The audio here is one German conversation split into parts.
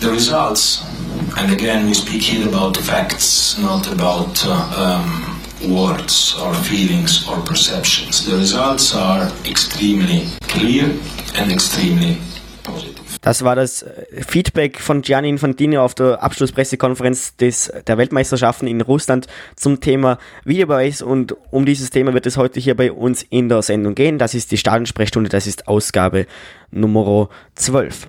the results, and again we speak here about facts, not about uh, um, words or feelings or perceptions. The results are extremely clear and extremely positive. Das war das äh, Feedback von Gianni Infantino auf der Abschlusspressekonferenz des, der Weltmeisterschaften in Russland zum Thema Videobeweis und um dieses Thema wird es heute hier bei uns in der Sendung gehen. Das ist die Stadionsprechstunde, das ist Ausgabe Nummer 12.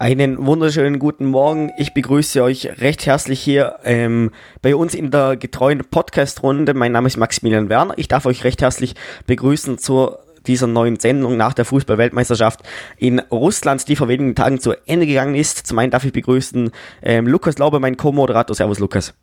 Einen wunderschönen guten Morgen. Ich begrüße euch recht herzlich hier ähm, bei uns in der getreuen Podcast-Runde. Mein Name ist Maximilian Werner. Ich darf euch recht herzlich begrüßen zur dieser neuen Sendung nach der Fußball-Weltmeisterschaft in Russland, die vor wenigen Tagen zu Ende gegangen ist. Zum einen darf ich begrüßen ähm, Lukas Laube, mein Co-Moderator. Servus, Lukas.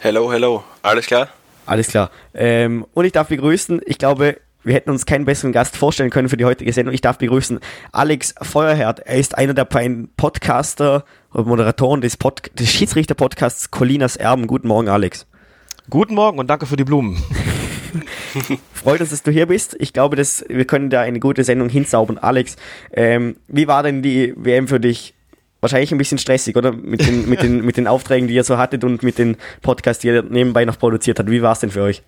Hello, hello. Alles klar? Alles klar. Ähm, und ich darf begrüßen, ich glaube, wir hätten uns keinen besseren Gast vorstellen können für die heutige Sendung. Ich darf begrüßen Alex Feuerherd. Er ist einer der beiden Podcaster und Moderatoren des, Pod des Schiedsrichter-Podcasts Colinas Erben. Guten Morgen, Alex. Guten Morgen und danke für die Blumen. Freut uns, dass du hier bist. Ich glaube, dass wir können da eine gute Sendung hinzaubern. Alex, ähm, wie war denn die WM für dich? Wahrscheinlich ein bisschen stressig, oder? Mit den, mit den, mit den Aufträgen, die ihr so hattet und mit den Podcasts, die ihr nebenbei noch produziert habt. Wie war es denn für euch?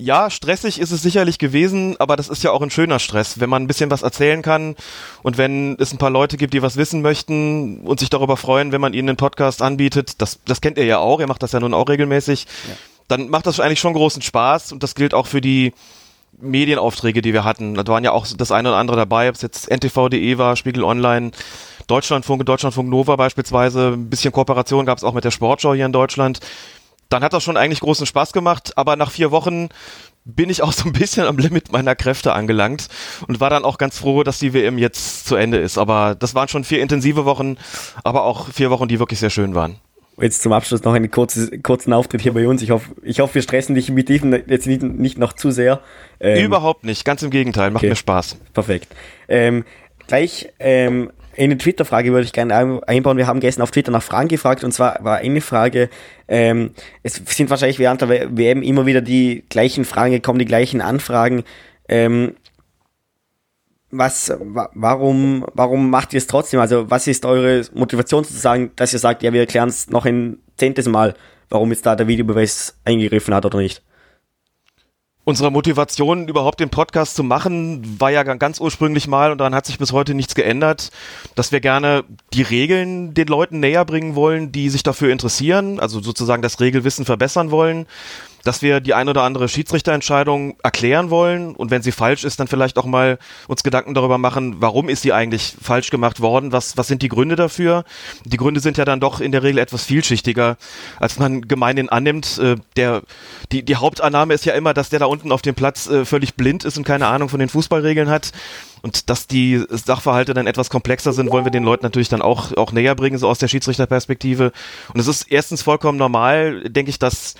Ja, stressig ist es sicherlich gewesen, aber das ist ja auch ein schöner Stress, wenn man ein bisschen was erzählen kann und wenn es ein paar Leute gibt, die was wissen möchten und sich darüber freuen, wenn man ihnen einen Podcast anbietet. Das, das kennt ihr ja auch, ihr macht das ja nun auch regelmäßig. Ja. Dann macht das eigentlich schon großen Spaß und das gilt auch für die Medienaufträge, die wir hatten. Da waren ja auch das eine oder andere dabei, ob es jetzt ntv.de war, Spiegel Online, Deutschlandfunk, Deutschlandfunk Nova beispielsweise. Ein bisschen Kooperation gab es auch mit der Sportschau hier in Deutschland dann hat das schon eigentlich großen Spaß gemacht, aber nach vier Wochen bin ich auch so ein bisschen am Limit meiner Kräfte angelangt und war dann auch ganz froh, dass die WM jetzt zu Ende ist. Aber das waren schon vier intensive Wochen, aber auch vier Wochen, die wirklich sehr schön waren. Jetzt zum Abschluss noch einen kurzen, kurzen Auftritt hier bei uns. Ich hoffe, ich hoffe, wir stressen dich mit diesem jetzt nicht, nicht noch zu sehr. Ähm, Überhaupt nicht, ganz im Gegenteil, macht okay. mir Spaß. Perfekt. Ähm, gleich ähm, eine Twitter-Frage würde ich gerne einbauen. Wir haben gestern auf Twitter nach Fragen gefragt und zwar war eine Frage, ähm, es sind wahrscheinlich während der WM immer wieder die gleichen Fragen gekommen, die gleichen Anfragen. Ähm, was, wa warum, warum macht ihr es trotzdem? Also, was ist eure Motivation sozusagen, dass ihr sagt, ja, wir erklären es noch ein zehntes Mal, warum jetzt da der Videobeweis eingegriffen hat oder nicht? Unsere Motivation, überhaupt den Podcast zu machen, war ja ganz ursprünglich mal und daran hat sich bis heute nichts geändert, dass wir gerne die Regeln den Leuten näher bringen wollen, die sich dafür interessieren, also sozusagen das Regelwissen verbessern wollen dass wir die ein oder andere Schiedsrichterentscheidung erklären wollen und wenn sie falsch ist, dann vielleicht auch mal uns Gedanken darüber machen, warum ist sie eigentlich falsch gemacht worden, was, was sind die Gründe dafür. Die Gründe sind ja dann doch in der Regel etwas vielschichtiger, als man gemeinhin annimmt. Äh, der, die, die Hauptannahme ist ja immer, dass der da unten auf dem Platz äh, völlig blind ist und keine Ahnung von den Fußballregeln hat. Und dass die Sachverhalte dann etwas komplexer sind, wollen wir den Leuten natürlich dann auch, auch näher bringen, so aus der Schiedsrichterperspektive. Und es ist erstens vollkommen normal, denke ich, dass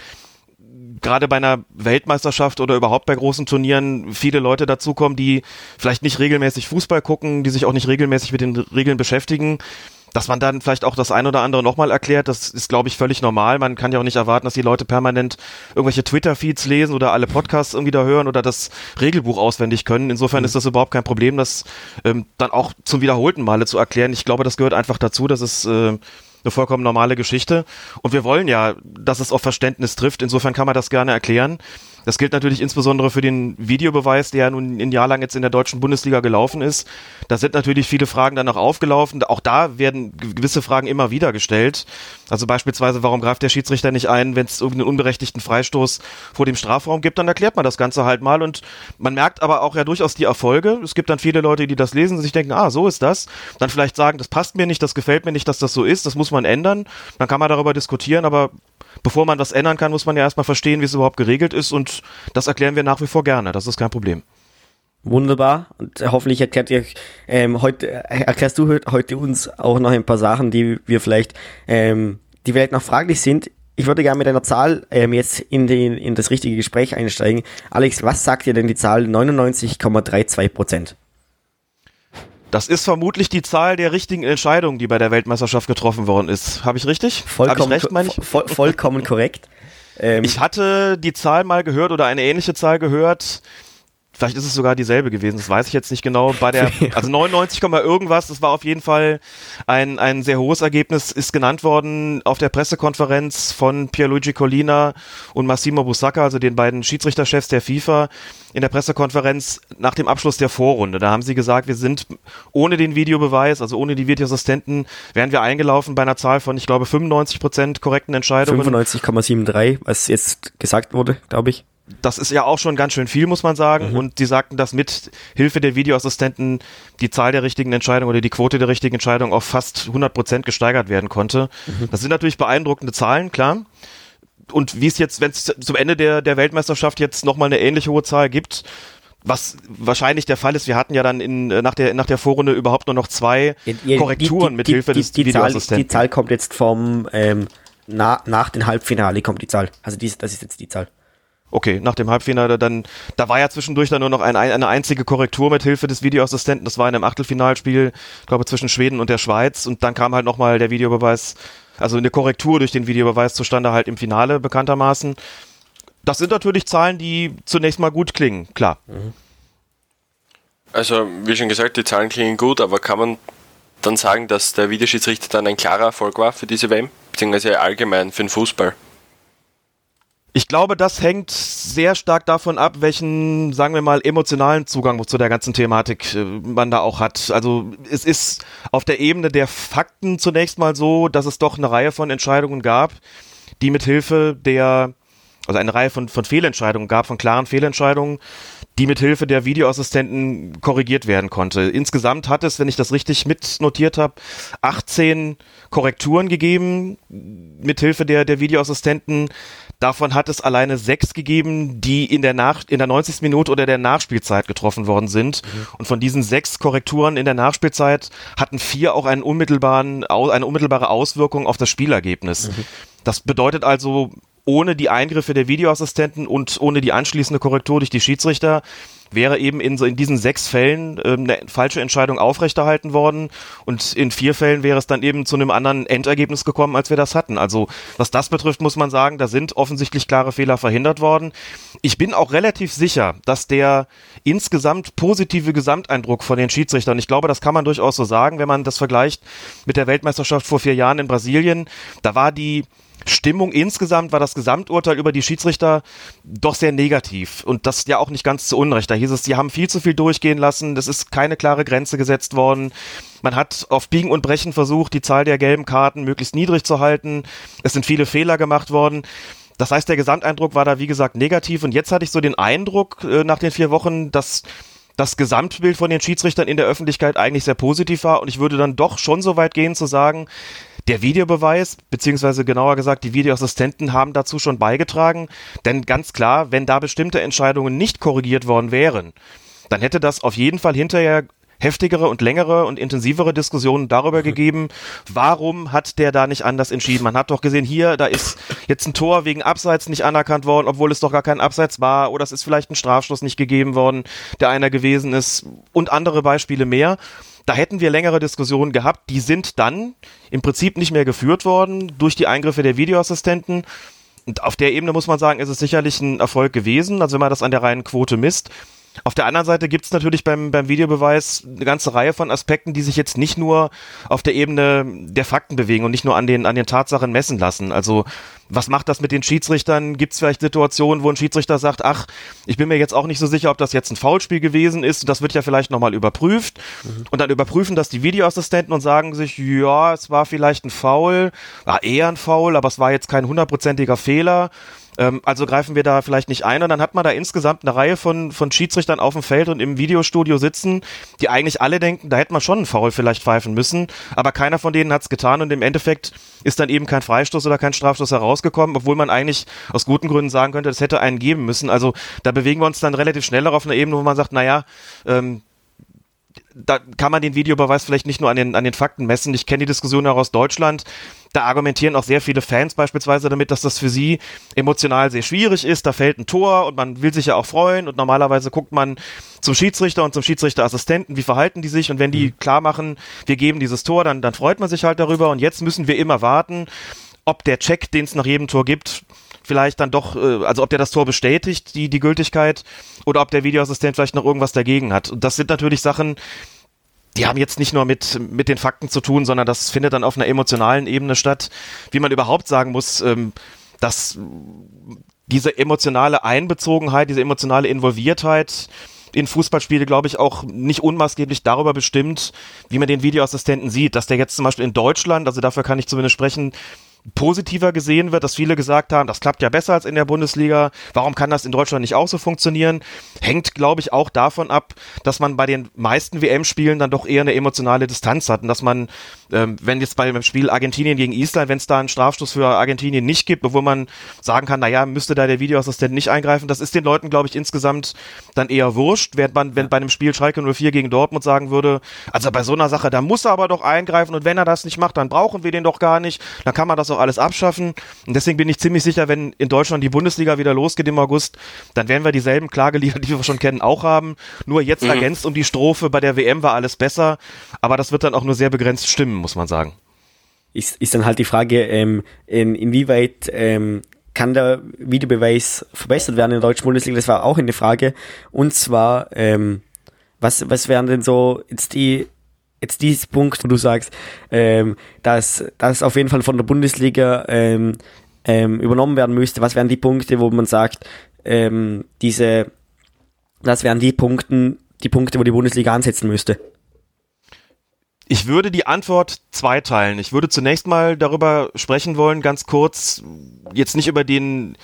gerade bei einer Weltmeisterschaft oder überhaupt bei großen Turnieren viele Leute dazukommen, die vielleicht nicht regelmäßig Fußball gucken, die sich auch nicht regelmäßig mit den Regeln beschäftigen. Dass man dann vielleicht auch das ein oder andere nochmal erklärt, das ist, glaube ich, völlig normal. Man kann ja auch nicht erwarten, dass die Leute permanent irgendwelche Twitter-Feeds lesen oder alle Podcasts irgendwie da hören oder das Regelbuch auswendig können. Insofern mhm. ist das überhaupt kein Problem, das ähm, dann auch zum wiederholten Male zu erklären. Ich glaube, das gehört einfach dazu, dass es äh, eine vollkommen normale Geschichte. Und wir wollen ja, dass es auf Verständnis trifft. Insofern kann man das gerne erklären. Das gilt natürlich insbesondere für den Videobeweis, der ja nun ein Jahr lang jetzt in der deutschen Bundesliga gelaufen ist. Da sind natürlich viele Fragen dann noch aufgelaufen. Auch da werden gewisse Fragen immer wieder gestellt. Also beispielsweise, warum greift der Schiedsrichter nicht ein, wenn es irgendeinen unberechtigten Freistoß vor dem Strafraum gibt, dann erklärt man das Ganze halt mal. Und man merkt aber auch ja durchaus die Erfolge. Es gibt dann viele Leute, die das lesen und sich denken, ah, so ist das. Dann vielleicht sagen, das passt mir nicht, das gefällt mir nicht, dass das so ist, das muss man ändern. Dann kann man darüber diskutieren, aber bevor man das ändern kann, muss man ja erstmal verstehen, wie es überhaupt geregelt ist und das erklären wir nach wie vor gerne. Das ist kein Problem. Wunderbar. Und hoffentlich erklärt ihr, ähm, heute, äh, erklärst du heute uns auch noch ein paar Sachen, die wir vielleicht, ähm, die vielleicht noch fraglich sind. ich würde gerne mit einer Zahl ähm, jetzt in, den, in das richtige Gespräch einsteigen. Alex, was sagt dir denn die Zahl 99,32 Prozent? Das ist vermutlich die Zahl der richtigen Entscheidungen, die bei der Weltmeisterschaft getroffen worden ist. Habe ich richtig? Vollkommen, ich recht, ich? Voll, vollkommen korrekt. Ähm, ich hatte die Zahl mal gehört oder eine ähnliche Zahl gehört. Vielleicht ist es sogar dieselbe gewesen, das weiß ich jetzt nicht genau. Bei der, also 99, irgendwas, das war auf jeden Fall ein, ein sehr hohes Ergebnis, ist genannt worden auf der Pressekonferenz von Pierluigi Collina und Massimo Busacca, also den beiden Schiedsrichterchefs der FIFA, in der Pressekonferenz nach dem Abschluss der Vorrunde. Da haben sie gesagt, wir sind ohne den Videobeweis, also ohne die Videoassistenten, wären wir eingelaufen bei einer Zahl von, ich glaube, 95 Prozent korrekten Entscheidungen. 95,73, was jetzt gesagt wurde, glaube ich das ist ja auch schon ganz schön viel, muss man sagen. Mhm. Und die sagten, dass mit Hilfe der Videoassistenten die Zahl der richtigen Entscheidungen oder die Quote der richtigen Entscheidungen auf fast 100 Prozent gesteigert werden konnte. Mhm. Das sind natürlich beeindruckende Zahlen, klar. Und wie es jetzt, wenn es zum Ende der, der Weltmeisterschaft jetzt nochmal eine ähnliche hohe Zahl gibt, was wahrscheinlich der Fall ist, wir hatten ja dann in, nach, der, nach der Vorrunde überhaupt nur noch zwei Korrekturen mit Hilfe des die Videoassistenten. Zahl, die Zahl kommt jetzt vom, ähm, na, nach dem Halbfinale kommt die Zahl. Also dies, das ist jetzt die Zahl. Okay, nach dem Halbfinale dann, da war ja zwischendurch dann nur noch ein, eine einzige Korrektur mit Hilfe des Videoassistenten. Das war in einem Achtelfinalspiel, glaube zwischen Schweden und der Schweiz. Und dann kam halt nochmal der Videobeweis, also eine Korrektur durch den Videobeweis zustande halt im Finale bekanntermaßen. Das sind natürlich Zahlen, die zunächst mal gut klingen, klar. Also, wie schon gesagt, die Zahlen klingen gut, aber kann man dann sagen, dass der Videoschiedsrichter dann ein klarer Erfolg war für diese WM, beziehungsweise allgemein für den Fußball? Ich glaube, das hängt sehr stark davon ab, welchen, sagen wir mal, emotionalen Zugang zu der ganzen Thematik äh, man da auch hat. Also es ist auf der Ebene der Fakten zunächst mal so, dass es doch eine Reihe von Entscheidungen gab, die mit Hilfe der, also eine Reihe von, von Fehlentscheidungen gab, von klaren Fehlentscheidungen, die mit Hilfe der Videoassistenten korrigiert werden konnte. Insgesamt hat es, wenn ich das richtig mitnotiert habe, 18 Korrekturen gegeben mit Hilfe der, der Videoassistenten Davon hat es alleine sechs gegeben, die in der, Nach in der 90. Minute oder der Nachspielzeit getroffen worden sind. Mhm. Und von diesen sechs Korrekturen in der Nachspielzeit hatten vier auch einen unmittelbaren, eine unmittelbare Auswirkung auf das Spielergebnis. Mhm. Das bedeutet also, ohne die Eingriffe der Videoassistenten und ohne die anschließende Korrektur durch die Schiedsrichter wäre eben in, so in diesen sechs Fällen äh, eine falsche Entscheidung aufrechterhalten worden und in vier Fällen wäre es dann eben zu einem anderen Endergebnis gekommen, als wir das hatten. Also was das betrifft, muss man sagen, da sind offensichtlich klare Fehler verhindert worden. Ich bin auch relativ sicher, dass der insgesamt positive Gesamteindruck von den Schiedsrichtern, ich glaube, das kann man durchaus so sagen, wenn man das vergleicht mit der Weltmeisterschaft vor vier Jahren in Brasilien, da war die Stimmung insgesamt war das Gesamturteil über die Schiedsrichter doch sehr negativ. Und das ja auch nicht ganz zu Unrecht. Da hieß es, sie haben viel zu viel durchgehen lassen, es ist keine klare Grenze gesetzt worden. Man hat auf Biegen und Brechen versucht, die Zahl der gelben Karten möglichst niedrig zu halten. Es sind viele Fehler gemacht worden. Das heißt, der Gesamteindruck war da, wie gesagt, negativ. Und jetzt hatte ich so den Eindruck äh, nach den vier Wochen, dass das Gesamtbild von den Schiedsrichtern in der Öffentlichkeit eigentlich sehr positiv war. Und ich würde dann doch schon so weit gehen zu sagen, der Videobeweis, beziehungsweise genauer gesagt, die Videoassistenten haben dazu schon beigetragen, denn ganz klar, wenn da bestimmte Entscheidungen nicht korrigiert worden wären, dann hätte das auf jeden Fall hinterher heftigere und längere und intensivere Diskussionen darüber gegeben, warum hat der da nicht anders entschieden. Man hat doch gesehen, hier, da ist jetzt ein Tor wegen Abseits nicht anerkannt worden, obwohl es doch gar kein Abseits war, oder es ist vielleicht ein Strafschluss nicht gegeben worden, der einer gewesen ist und andere Beispiele mehr. Da hätten wir längere Diskussionen gehabt. Die sind dann im Prinzip nicht mehr geführt worden durch die Eingriffe der Videoassistenten. Und auf der Ebene muss man sagen, ist es sicherlich ein Erfolg gewesen, also wenn man das an der reinen Quote misst. Auf der anderen Seite gibt es natürlich beim, beim Videobeweis eine ganze Reihe von Aspekten, die sich jetzt nicht nur auf der Ebene der Fakten bewegen und nicht nur an den, an den Tatsachen messen lassen. Also was macht das mit den Schiedsrichtern? Gibt es vielleicht Situationen, wo ein Schiedsrichter sagt, ach, ich bin mir jetzt auch nicht so sicher, ob das jetzt ein Foulspiel gewesen ist. Das wird ja vielleicht nochmal überprüft. Mhm. Und dann überprüfen das die Videoassistenten und sagen sich, ja, es war vielleicht ein Foul, war eher ein Foul, aber es war jetzt kein hundertprozentiger Fehler. Ähm, also greifen wir da vielleicht nicht ein und dann hat man da insgesamt eine Reihe von, von Schiedsrichtern auf dem Feld und im Videostudio sitzen, die eigentlich alle denken, da hätte man schon einen Foul vielleicht pfeifen müssen, aber keiner von denen hat es getan und im Endeffekt ist dann eben kein Freistoß oder kein Strafstoß herausgekommen, obwohl man eigentlich aus guten Gründen sagen könnte, das hätte einen geben müssen. Also da bewegen wir uns dann relativ schneller auf einer Ebene, wo man sagt, naja, ähm, da kann man den Videobeweis vielleicht nicht nur an den, an den Fakten messen. Ich kenne die Diskussion auch aus Deutschland. Da argumentieren auch sehr viele Fans beispielsweise damit, dass das für sie emotional sehr schwierig ist. Da fällt ein Tor und man will sich ja auch freuen und normalerweise guckt man zum Schiedsrichter und zum Schiedsrichterassistenten, wie verhalten die sich und wenn die klar machen, wir geben dieses Tor, dann, dann freut man sich halt darüber und jetzt müssen wir immer warten, ob der Check, den es nach jedem Tor gibt, vielleicht dann doch, äh, also ob der das Tor bestätigt, die, die Gültigkeit, oder ob der Videoassistent vielleicht noch irgendwas dagegen hat. Und das sind natürlich Sachen, die haben jetzt nicht nur mit, mit den Fakten zu tun, sondern das findet dann auf einer emotionalen Ebene statt, wie man überhaupt sagen muss, ähm, dass diese emotionale Einbezogenheit, diese emotionale Involviertheit in Fußballspiele, glaube ich, auch nicht unmaßgeblich darüber bestimmt, wie man den Videoassistenten sieht. Dass der jetzt zum Beispiel in Deutschland, also dafür kann ich zumindest sprechen, positiver gesehen wird, dass viele gesagt haben, das klappt ja besser als in der Bundesliga. Warum kann das in Deutschland nicht auch so funktionieren? Hängt, glaube ich, auch davon ab, dass man bei den meisten WM-Spielen dann doch eher eine emotionale Distanz hat und dass man, ähm, wenn jetzt bei dem Spiel Argentinien gegen Island, wenn es da einen Strafstoß für Argentinien nicht gibt, obwohl man sagen kann, naja, müsste da der Videoassistent nicht eingreifen, das ist den Leuten, glaube ich, insgesamt dann eher wurscht, während man, wenn bei einem Spiel Schalke 04 gegen Dortmund sagen würde, also bei so einer Sache, da muss er aber doch eingreifen und wenn er das nicht macht, dann brauchen wir den doch gar nicht, dann kann man das auch alles abschaffen. Und deswegen bin ich ziemlich sicher, wenn in Deutschland die Bundesliga wieder losgeht im August, dann werden wir dieselben Klagelieder, die wir schon kennen, auch haben. Nur jetzt mhm. ergänzt um die Strophe, bei der WM war alles besser. Aber das wird dann auch nur sehr begrenzt stimmen, muss man sagen. Ist, ist dann halt die Frage, ähm, in, inwieweit ähm, kann der Videobeweis verbessert werden in der deutschen Bundesliga? Das war auch eine Frage. Und zwar, ähm, was, was wären denn so jetzt die jetzt dieses Punkt, wo du sagst, ähm, dass das auf jeden Fall von der Bundesliga ähm, ähm, übernommen werden müsste, was wären die Punkte, wo man sagt, ähm, diese, das wären die Punkten, die Punkte, wo die Bundesliga ansetzen müsste? Ich würde die Antwort zweiteilen. Ich würde zunächst mal darüber sprechen wollen, ganz kurz, jetzt nicht über den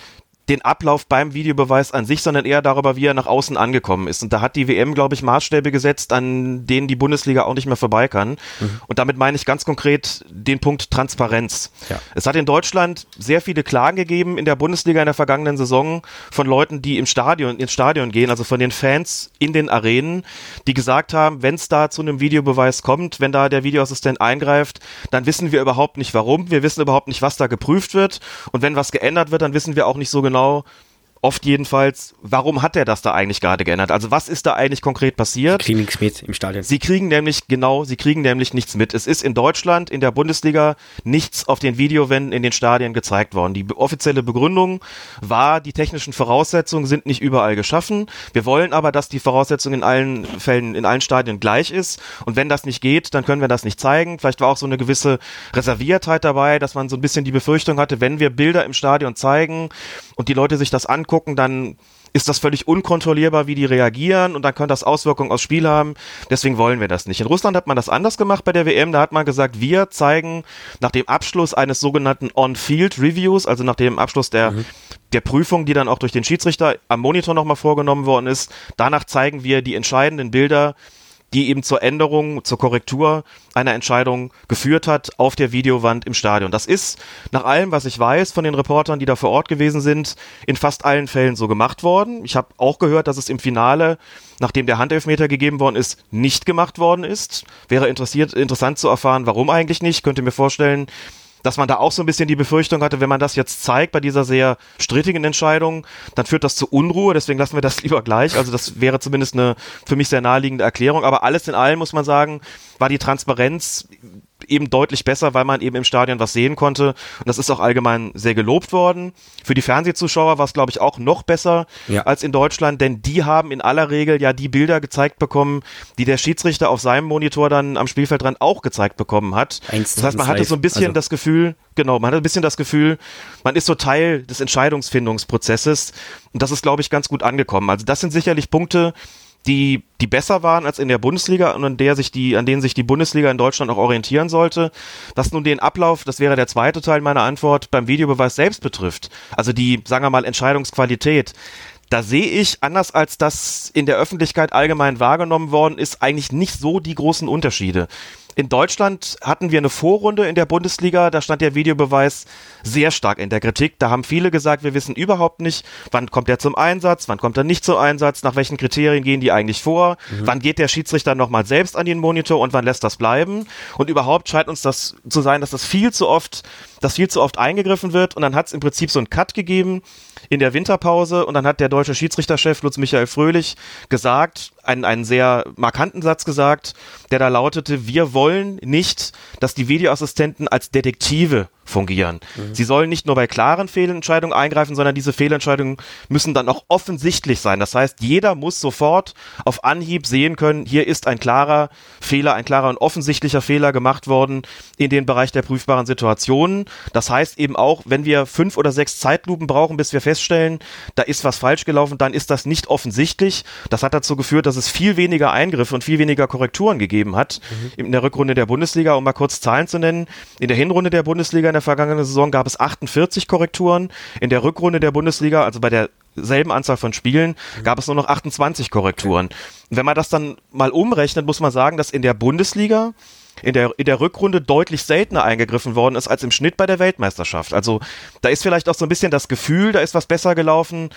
den Ablauf beim Videobeweis an sich, sondern eher darüber, wie er nach außen angekommen ist. Und da hat die WM, glaube ich, Maßstäbe gesetzt, an denen die Bundesliga auch nicht mehr vorbei kann. Mhm. Und damit meine ich ganz konkret den Punkt Transparenz. Ja. Es hat in Deutschland sehr viele Klagen gegeben in der Bundesliga in der vergangenen Saison von Leuten, die im Stadion, ins Stadion gehen, also von den Fans in den Arenen, die gesagt haben, wenn es da zu einem Videobeweis kommt, wenn da der Videoassistent eingreift, dann wissen wir überhaupt nicht warum, wir wissen überhaupt nicht, was da geprüft wird. Und wenn was geändert wird, dann wissen wir auch nicht so genau, genau, oft jedenfalls, warum hat er das da eigentlich gerade geändert? Also was ist da eigentlich konkret passiert? Sie kriegen nichts mit im Stadion. Sie kriegen nämlich, genau, sie kriegen nämlich nichts mit. Es ist in Deutschland, in der Bundesliga, nichts auf den Videowänden in den Stadien gezeigt worden. Die offizielle Begründung war, die technischen Voraussetzungen sind nicht überall geschaffen. Wir wollen aber, dass die Voraussetzung in allen Fällen, in allen Stadien gleich ist. Und wenn das nicht geht, dann können wir das nicht zeigen. Vielleicht war auch so eine gewisse Reserviertheit dabei, dass man so ein bisschen die Befürchtung hatte, wenn wir Bilder im Stadion zeigen und die Leute sich das angucken, angucken, dann ist das völlig unkontrollierbar, wie die reagieren und dann könnte das Auswirkungen aufs Spiel haben. Deswegen wollen wir das nicht. In Russland hat man das anders gemacht bei der WM. Da hat man gesagt, wir zeigen nach dem Abschluss eines sogenannten On-Field Reviews, also nach dem Abschluss der, mhm. der Prüfung, die dann auch durch den Schiedsrichter am Monitor nochmal vorgenommen worden ist. Danach zeigen wir die entscheidenden Bilder die eben zur Änderung, zur Korrektur einer Entscheidung geführt hat auf der Videowand im Stadion. Das ist nach allem, was ich weiß von den Reportern, die da vor Ort gewesen sind, in fast allen Fällen so gemacht worden. Ich habe auch gehört, dass es im Finale, nachdem der Handelfmeter gegeben worden ist, nicht gemacht worden ist. Wäre interessiert, interessant zu erfahren, warum eigentlich nicht. Könnte mir vorstellen, dass man da auch so ein bisschen die Befürchtung hatte, wenn man das jetzt zeigt bei dieser sehr strittigen Entscheidung, dann führt das zu Unruhe, deswegen lassen wir das lieber gleich. Also das wäre zumindest eine für mich sehr naheliegende Erklärung. Aber alles in allem muss man sagen, war die Transparenz eben deutlich besser, weil man eben im Stadion was sehen konnte. Und das ist auch allgemein sehr gelobt worden. Für die Fernsehzuschauer war es, glaube ich, auch noch besser ja. als in Deutschland, denn die haben in aller Regel ja die Bilder gezeigt bekommen, die der Schiedsrichter auf seinem Monitor dann am Spielfeldrand auch gezeigt bekommen hat. das heißt, man hatte so ein bisschen also. das Gefühl, genau, man hatte ein bisschen das Gefühl, man ist so Teil des Entscheidungsfindungsprozesses. Und das ist, glaube ich, ganz gut angekommen. Also das sind sicherlich Punkte, die, die besser waren als in der Bundesliga und an der sich die, an denen sich die Bundesliga in Deutschland auch orientieren sollte. Was nun den Ablauf, das wäre der zweite Teil meiner Antwort, beim Videobeweis selbst betrifft. Also die, sagen wir mal, Entscheidungsqualität. Da sehe ich, anders als das in der Öffentlichkeit allgemein wahrgenommen worden ist, eigentlich nicht so die großen Unterschiede. In Deutschland hatten wir eine Vorrunde in der Bundesliga, da stand der Videobeweis sehr stark in der Kritik. Da haben viele gesagt, wir wissen überhaupt nicht, wann kommt er zum Einsatz, wann kommt er nicht zum Einsatz, nach welchen Kriterien gehen die eigentlich vor, mhm. wann geht der Schiedsrichter nochmal selbst an den Monitor und wann lässt das bleiben. Und überhaupt scheint uns das zu sein, dass das viel zu oft, dass viel zu oft eingegriffen wird. Und dann hat es im Prinzip so einen Cut gegeben in der Winterpause. Und dann hat der deutsche Schiedsrichterchef Lutz Michael Fröhlich gesagt, einen, einen sehr markanten Satz gesagt, der da lautete, wir wollen nicht, dass die Videoassistenten als Detektive fungieren. Mhm. Sie sollen nicht nur bei klaren Fehlentscheidungen eingreifen, sondern diese Fehlentscheidungen müssen dann auch offensichtlich sein. Das heißt, jeder muss sofort auf Anhieb sehen können, hier ist ein klarer Fehler, ein klarer und offensichtlicher Fehler gemacht worden in den Bereich der prüfbaren Situationen. Das heißt eben auch, wenn wir fünf oder sechs Zeitlupen brauchen, bis wir feststellen, da ist was falsch gelaufen, dann ist das nicht offensichtlich. Das hat dazu geführt, dass es viel weniger Eingriffe und viel weniger Korrekturen gegeben hat mhm. in der Rückrunde der Bundesliga. Um mal kurz Zahlen zu nennen, in der Hinrunde der Bundesliga der vergangenen Saison gab es 48 Korrekturen. In der Rückrunde der Bundesliga, also bei derselben Anzahl von Spielen, gab es nur noch 28 Korrekturen. Wenn man das dann mal umrechnet, muss man sagen, dass in der Bundesliga in der, in der Rückrunde deutlich seltener eingegriffen worden ist als im Schnitt bei der Weltmeisterschaft. Also da ist vielleicht auch so ein bisschen das Gefühl, da ist was besser gelaufen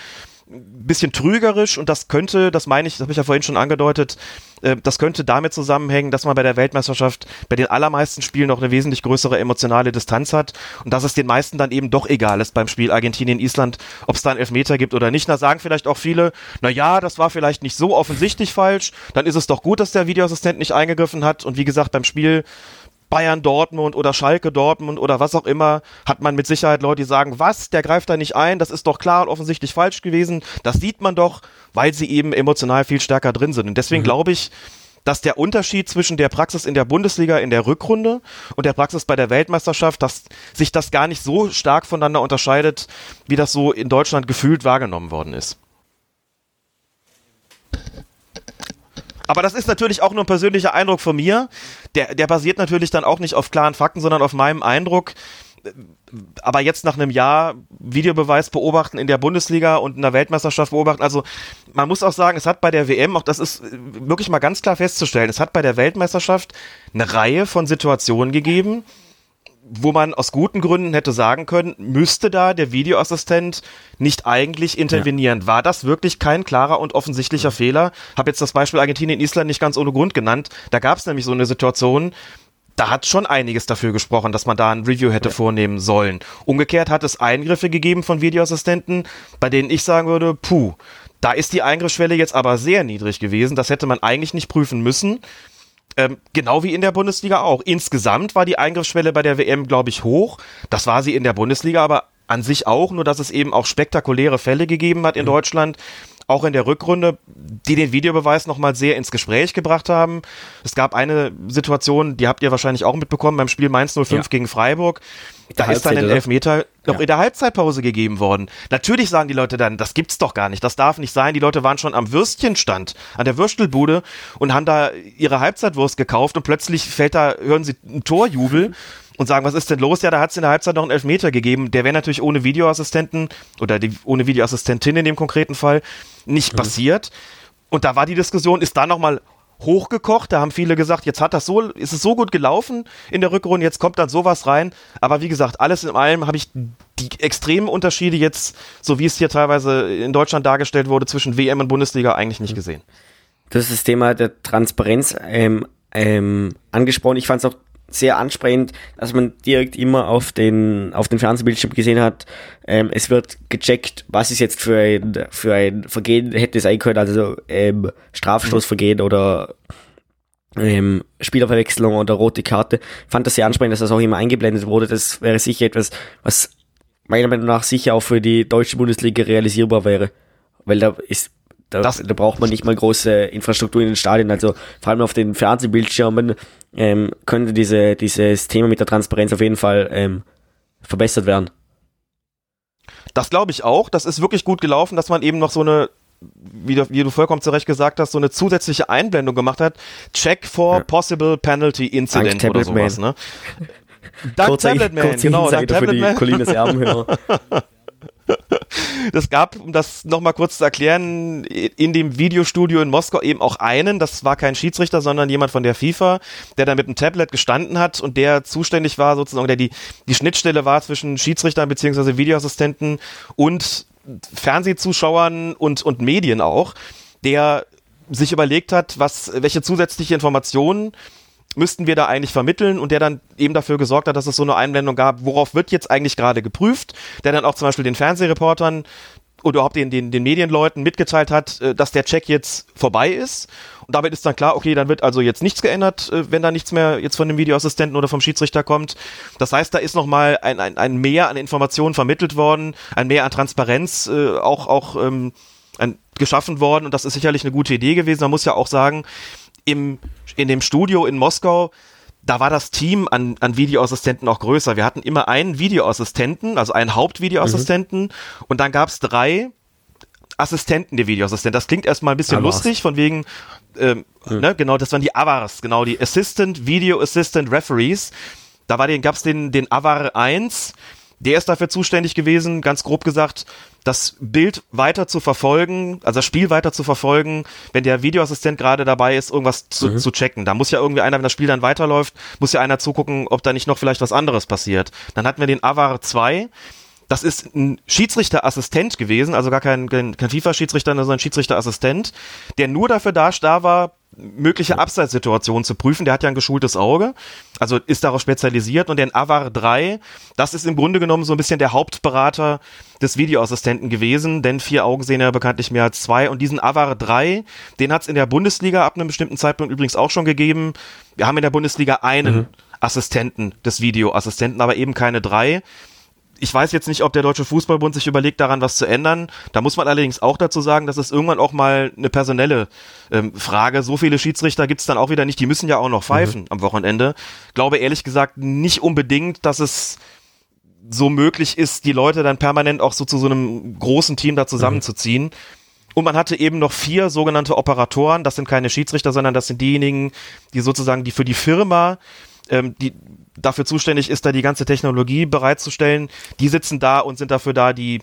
bisschen trügerisch und das könnte, das meine ich, das habe ich ja vorhin schon angedeutet, äh, das könnte damit zusammenhängen, dass man bei der Weltmeisterschaft bei den allermeisten Spielen noch eine wesentlich größere emotionale Distanz hat und dass es den meisten dann eben doch egal ist beim Spiel Argentinien-Island, ob es da einen Elfmeter gibt oder nicht. Da sagen vielleicht auch viele, na ja, das war vielleicht nicht so offensichtlich falsch, dann ist es doch gut, dass der Videoassistent nicht eingegriffen hat und wie gesagt, beim Spiel Bayern Dortmund oder Schalke Dortmund oder was auch immer, hat man mit Sicherheit Leute, die sagen, was, der greift da nicht ein, das ist doch klar und offensichtlich falsch gewesen. Das sieht man doch, weil sie eben emotional viel stärker drin sind. Und deswegen mhm. glaube ich, dass der Unterschied zwischen der Praxis in der Bundesliga in der Rückrunde und der Praxis bei der Weltmeisterschaft, dass sich das gar nicht so stark voneinander unterscheidet, wie das so in Deutschland gefühlt wahrgenommen worden ist. Aber das ist natürlich auch nur ein persönlicher Eindruck von mir. Der, der basiert natürlich dann auch nicht auf klaren Fakten, sondern auf meinem Eindruck. Aber jetzt nach einem Jahr Videobeweis beobachten in der Bundesliga und in der Weltmeisterschaft beobachten. Also man muss auch sagen, es hat bei der WM, auch das ist wirklich mal ganz klar festzustellen, es hat bei der Weltmeisterschaft eine Reihe von Situationen gegeben, wo man aus guten Gründen hätte sagen können, müsste da der Videoassistent nicht eigentlich intervenieren. Ja. War das wirklich kein klarer und offensichtlicher mhm. Fehler? Habe jetzt das Beispiel Argentinien-Island nicht ganz ohne Grund genannt. Da gab es nämlich so eine Situation, da hat schon einiges dafür gesprochen, dass man da ein Review hätte ja. vornehmen sollen. Umgekehrt hat es Eingriffe gegeben von Videoassistenten, bei denen ich sagen würde, puh, da ist die Eingriffsschwelle jetzt aber sehr niedrig gewesen. Das hätte man eigentlich nicht prüfen müssen. Ähm, genau wie in der Bundesliga auch. Insgesamt war die Eingriffsschwelle bei der WM, glaube ich, hoch. Das war sie in der Bundesliga, aber an sich auch, nur dass es eben auch spektakuläre Fälle gegeben hat in mhm. Deutschland, auch in der Rückrunde, die den Videobeweis nochmal sehr ins Gespräch gebracht haben. Es gab eine Situation, die habt ihr wahrscheinlich auch mitbekommen beim Spiel Mainz 05 ja. gegen Freiburg. Da ist dann ein Elfmeter noch ja. in der Halbzeitpause gegeben worden. Natürlich sagen die Leute dann, das gibt's doch gar nicht, das darf nicht sein. Die Leute waren schon am Würstchenstand, an der Würstelbude und haben da ihre Halbzeitwurst gekauft und plötzlich fällt da, hören sie einen Torjubel und sagen, was ist denn los? Ja, da hat es in der Halbzeit noch einen Elfmeter gegeben. Der wäre natürlich ohne Videoassistenten oder die, ohne Videoassistentin in dem konkreten Fall nicht mhm. passiert. Und da war die Diskussion, ist da nochmal hochgekocht. Da haben viele gesagt, jetzt hat das so, ist es so gut gelaufen in der Rückrunde, jetzt kommt dann sowas rein. Aber wie gesagt, alles in allem habe ich die extremen Unterschiede jetzt, so wie es hier teilweise in Deutschland dargestellt wurde, zwischen WM und Bundesliga eigentlich nicht mhm. gesehen. Du hast das Thema der Transparenz ähm, ähm, angesprochen. Ich fand es auch sehr ansprechend, dass man direkt immer auf den, auf den Fernsehbildschirm gesehen hat, ähm, es wird gecheckt, was ist jetzt für ein, für ein Vergehen hätte es sein können, also ähm, Strafstoßvergehen oder ähm, Spielerverwechslung oder rote Karte. Fand das sehr ansprechend, dass das auch immer eingeblendet wurde. Das wäre sicher etwas, was meiner Meinung nach sicher auch für die deutsche Bundesliga realisierbar wäre. Weil da ist da, da, braucht man nicht mal große Infrastruktur in den Stadien. Also vor allem auf den Fernsehbildschirmen ähm, könnte diese, dieses Thema mit der Transparenz auf jeden Fall ähm, verbessert werden. Das glaube ich auch. Das ist wirklich gut gelaufen, dass man eben noch so eine, wie du, wie du vollkommen zu Recht gesagt hast, so eine zusätzliche Einblendung gemacht hat. Check for ja. possible penalty incident Dank oder sowas. Ne? Dank Tablet Man, genau. Dank Tablet Man. Das gab, um das nochmal kurz zu erklären, in dem Videostudio in Moskau eben auch einen, das war kein Schiedsrichter, sondern jemand von der FIFA, der da mit einem Tablet gestanden hat und der zuständig war, sozusagen, der die, die Schnittstelle war zwischen Schiedsrichtern beziehungsweise Videoassistenten und Fernsehzuschauern und, und Medien auch, der sich überlegt hat, was, welche zusätzliche Informationen müssten wir da eigentlich vermitteln und der dann eben dafür gesorgt hat, dass es so eine Einblendung gab, worauf wird jetzt eigentlich gerade geprüft, der dann auch zum Beispiel den Fernsehreportern oder überhaupt den, den, den Medienleuten mitgeteilt hat, äh, dass der Check jetzt vorbei ist. Und damit ist dann klar, okay, dann wird also jetzt nichts geändert, äh, wenn da nichts mehr jetzt von dem Videoassistenten oder vom Schiedsrichter kommt. Das heißt, da ist nochmal ein, ein, ein Mehr an Informationen vermittelt worden, ein Mehr an Transparenz äh, auch, auch ähm, ein, geschaffen worden. Und das ist sicherlich eine gute Idee gewesen. Man muss ja auch sagen, im, in dem Studio in Moskau, da war das Team an, an Videoassistenten auch größer. Wir hatten immer einen Videoassistenten, also einen Hauptvideoassistenten mhm. und dann gab es drei Assistenten der Videoassistenten. Das klingt erstmal ein bisschen Avars. lustig, von wegen, ähm, mhm. ne, genau, das waren die Avars, genau, die Assistant Video Assistant Referees. Da war den, gab's den, den Avar 1, der ist dafür zuständig gewesen, ganz grob gesagt, das Bild weiter zu verfolgen, also das Spiel weiter zu verfolgen, wenn der Videoassistent gerade dabei ist, irgendwas zu, mhm. zu checken. Da muss ja irgendwie einer, wenn das Spiel dann weiterläuft, muss ja einer zugucken, ob da nicht noch vielleicht was anderes passiert. Dann hatten wir den Avar 2, das ist ein Schiedsrichterassistent gewesen, also gar kein, kein, FIFA-Schiedsrichter, sondern ein Schiedsrichterassistent, der nur dafür da, da war, mögliche Abseitssituationen zu prüfen. Der hat ja ein geschultes Auge, also ist darauf spezialisiert. Und den Avar 3, das ist im Grunde genommen so ein bisschen der Hauptberater des Videoassistenten gewesen, denn vier Augen sehen ja bekanntlich mehr als zwei. Und diesen Avar 3, den hat es in der Bundesliga ab einem bestimmten Zeitpunkt übrigens auch schon gegeben. Wir haben in der Bundesliga einen mhm. Assistenten des Videoassistenten, aber eben keine drei ich weiß jetzt nicht, ob der Deutsche Fußballbund sich überlegt, daran was zu ändern. Da muss man allerdings auch dazu sagen, dass es irgendwann auch mal eine personelle ähm, Frage. So viele Schiedsrichter gibt's dann auch wieder nicht. Die müssen ja auch noch pfeifen mhm. am Wochenende. Glaube ehrlich gesagt nicht unbedingt, dass es so möglich ist, die Leute dann permanent auch so zu so einem großen Team da zusammenzuziehen. Mhm. Und man hatte eben noch vier sogenannte Operatoren. Das sind keine Schiedsrichter, sondern das sind diejenigen, die sozusagen die für die Firma ähm, die dafür zuständig ist, da die ganze Technologie bereitzustellen, die sitzen da und sind dafür da, die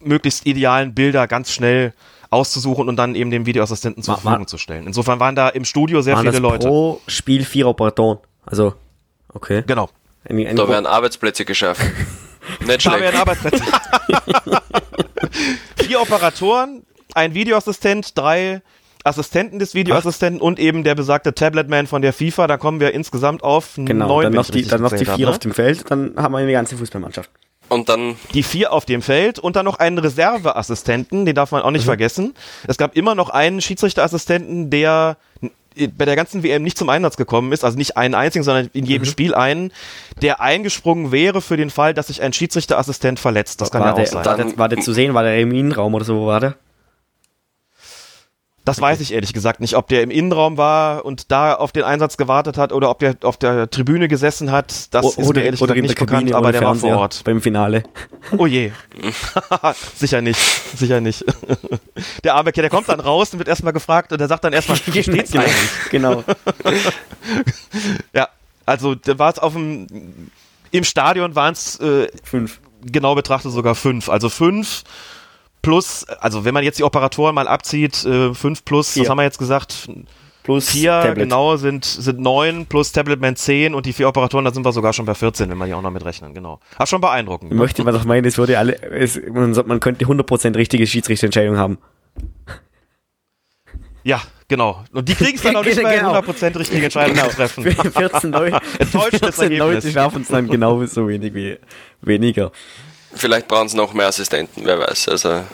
möglichst idealen Bilder ganz schnell auszusuchen und dann eben dem Videoassistenten zur Verfügung zu stellen. Insofern waren da im Studio sehr viele Leute. Pro Spiel vier Operatoren. Also, okay. Genau. Ein, ein da werden Arbeitsplätze geschaffen. Nicht schlecht. Da werden Arbeitsplätze. vier Operatoren, ein Videoassistent, drei Assistenten des Videoassistenten Ach. und eben der besagte Tabletman von der FIFA. Da kommen wir insgesamt auf genau, neun. Dann noch die, dann noch die vier habe, auf dem Feld, dann haben wir eine ganze Fußballmannschaft. Und dann die vier auf dem Feld und dann noch einen Reserveassistenten, den darf man auch nicht mhm. vergessen. Es gab immer noch einen Schiedsrichterassistenten, der bei der ganzen WM nicht zum Einsatz gekommen ist, also nicht einen einzigen, sondern in jedem mhm. Spiel einen, der eingesprungen wäre für den Fall, dass sich ein Schiedsrichterassistent verletzt. Das kann war ja auch der, sein. War der, war der zu sehen, war der im Innenraum oder so, wo war der? Das weiß ich ehrlich gesagt nicht, ob der im Innenraum war und da auf den Einsatz gewartet hat oder ob der auf der Tribüne gesessen hat. Das o ist mir ehrlich gesagt nicht bekannt, aber der war vor Ort. Beim Finale. Oh je. sicher nicht, sicher nicht. der arme Kerl, der kommt dann raus und wird erstmal gefragt und der sagt dann erstmal, wie steht's genau, eigentlich? Genau. ja, also da war es auf dem, im Stadion waren es äh, fünf. Genau betrachtet sogar fünf. Also fünf plus, also wenn man jetzt die Operatoren mal abzieht, äh, 5 plus, vier. was haben wir jetzt gesagt? Plus 4, genau, sind, sind 9 plus Tabletman 10 und die vier Operatoren, da sind wir sogar schon bei 14, wenn wir die auch noch mitrechnen, genau. Ach, schon beeindruckend. Ne? möchte man doch meinen, es würde alle, es, man, man könnte 100% richtige Schiedsrichterentscheidung haben. Ja, genau. Und die kriegen es dann auch nicht mehr genau. 100% richtige Entscheidung genau. treffen. 14 Leute, 14 Leute schaffen es dann genauso wenig wie weniger. Vielleicht brauchen sie noch mehr Assistenten, wer weiß. Also.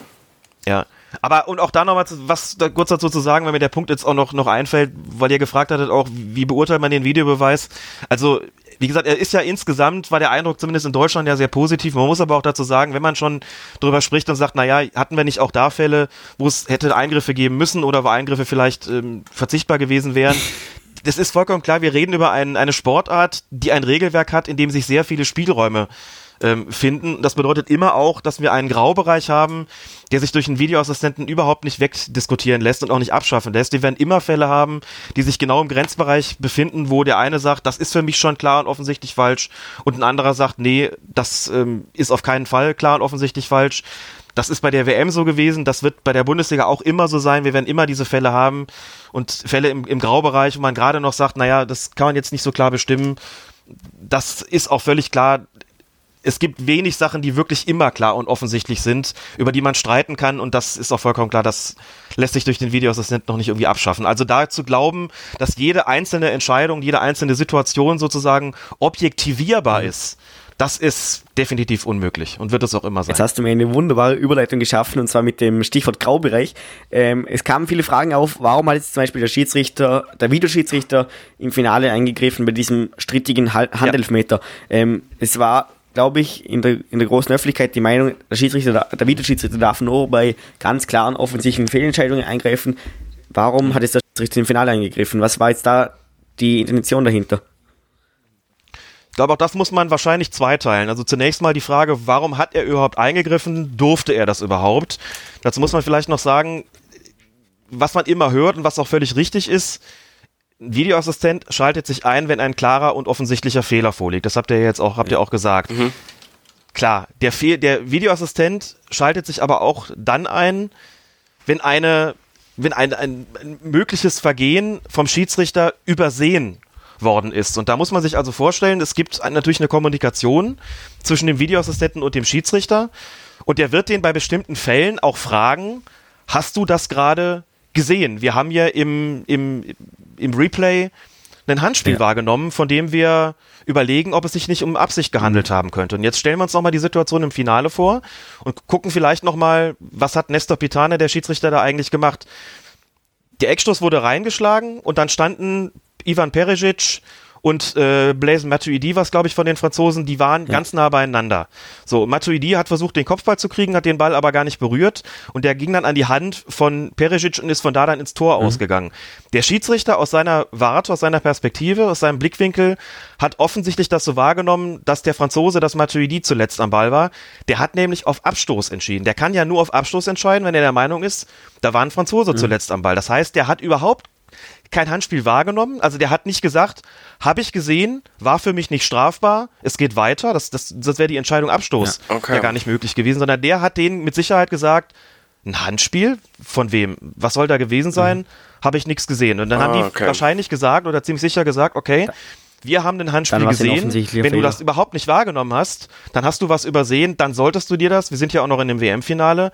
Ja. Aber und auch da nochmal was da kurz dazu zu sagen, wenn mir der Punkt jetzt auch noch, noch einfällt, weil ihr gefragt hattet, auch wie beurteilt man den Videobeweis? Also, wie gesagt, er ist ja insgesamt, war der Eindruck zumindest in Deutschland ja sehr positiv. Man muss aber auch dazu sagen, wenn man schon drüber spricht und sagt, naja, hatten wir nicht auch da Fälle, wo es hätte Eingriffe geben müssen oder wo Eingriffe vielleicht ähm, verzichtbar gewesen wären, das ist vollkommen klar, wir reden über ein, eine Sportart, die ein Regelwerk hat, in dem sich sehr viele Spielräume ähm, finden. Das bedeutet immer auch, dass wir einen Graubereich haben, der sich durch einen Videoassistenten überhaupt nicht wegdiskutieren lässt und auch nicht abschaffen lässt. Wir werden immer Fälle haben, die sich genau im Grenzbereich befinden, wo der eine sagt, das ist für mich schon klar und offensichtlich falsch und ein anderer sagt, nee, das ähm, ist auf keinen Fall klar und offensichtlich falsch Das ist bei der WM so gewesen, das wird bei der Bundesliga auch immer so sein. Wir werden immer diese Fälle haben und Fälle im, im Graubereich, wo man gerade noch sagt, naja, das kann man jetzt nicht so klar bestimmen. Das ist auch völlig klar. Es gibt wenig Sachen, die wirklich immer klar und offensichtlich sind, über die man streiten kann und das ist auch vollkommen klar, das lässt sich durch den Videoassistent noch nicht irgendwie abschaffen. Also da zu glauben, dass jede einzelne Entscheidung, jede einzelne Situation sozusagen objektivierbar ist, das ist definitiv unmöglich und wird es auch immer sein. Jetzt hast du mir eine wunderbare Überleitung geschaffen und zwar mit dem Stichwort Graubereich. Ähm, es kamen viele Fragen auf, warum hat jetzt zum Beispiel der Schiedsrichter, der Videoschiedsrichter im Finale eingegriffen bei diesem strittigen Handelfmeter. Ja. Ähm, es war glaube ich, in der, in der großen Öffentlichkeit die Meinung, der Schiedsrichter, der Videoschiedsrichter darf nur bei ganz klaren offensichtlichen Fehlentscheidungen eingreifen. Warum hat jetzt der Schiedsrichter im Finale eingegriffen? Was war jetzt da die Intention dahinter? Ich glaube, auch das muss man wahrscheinlich zweiteilen. Also zunächst mal die Frage, warum hat er überhaupt eingegriffen? Durfte er das überhaupt? Dazu muss man vielleicht noch sagen, was man immer hört und was auch völlig richtig ist, Videoassistent schaltet sich ein, wenn ein klarer und offensichtlicher Fehler vorliegt. Das habt ihr jetzt auch, habt ihr auch gesagt. Mhm. Klar, der, Fe der Videoassistent schaltet sich aber auch dann ein, wenn eine, wenn ein, ein, ein mögliches Vergehen vom Schiedsrichter übersehen worden ist. Und da muss man sich also vorstellen, es gibt natürlich eine Kommunikation zwischen dem Videoassistenten und dem Schiedsrichter und der wird den bei bestimmten Fällen auch fragen, hast du das gerade gesehen? Wir haben ja im, im, im Replay ein Handspiel ja. wahrgenommen, von dem wir überlegen, ob es sich nicht um Absicht gehandelt haben könnte. Und jetzt stellen wir uns nochmal die Situation im Finale vor und gucken vielleicht nochmal, was hat Nestor Pitane, der Schiedsrichter, da eigentlich gemacht. Der Eckstoß wurde reingeschlagen und dann standen Ivan Perisic und äh, Blaise Matuidi, was glaube ich von den Franzosen, die waren ja. ganz nah beieinander. So, Matuidi hat versucht, den Kopfball zu kriegen, hat den Ball aber gar nicht berührt und der ging dann an die Hand von Perisic und ist von da dann ins Tor mhm. ausgegangen. Der Schiedsrichter aus seiner Warte, aus seiner Perspektive, aus seinem Blickwinkel hat offensichtlich das so wahrgenommen, dass der Franzose, dass Matuidi zuletzt am Ball war, der hat nämlich auf Abstoß entschieden. Der kann ja nur auf Abstoß entscheiden, wenn er der Meinung ist, da war ein Franzose mhm. zuletzt am Ball. Das heißt, der hat überhaupt kein Handspiel wahrgenommen. Also der hat nicht gesagt, habe ich gesehen, war für mich nicht strafbar, es geht weiter. Das, das, das wäre die Entscheidung Abstoß ja, okay. ja gar nicht möglich gewesen, sondern der hat denen mit Sicherheit gesagt, ein Handspiel? Von wem? Was soll da gewesen sein? Mhm. Habe ich nichts gesehen. Und dann ah, haben die okay. wahrscheinlich gesagt oder ziemlich sicher gesagt, okay, wir haben ein Handspiel gesehen. Wenn du das überhaupt nicht wahrgenommen hast, dann hast du was übersehen, dann solltest du dir das, wir sind ja auch noch in dem WM-Finale,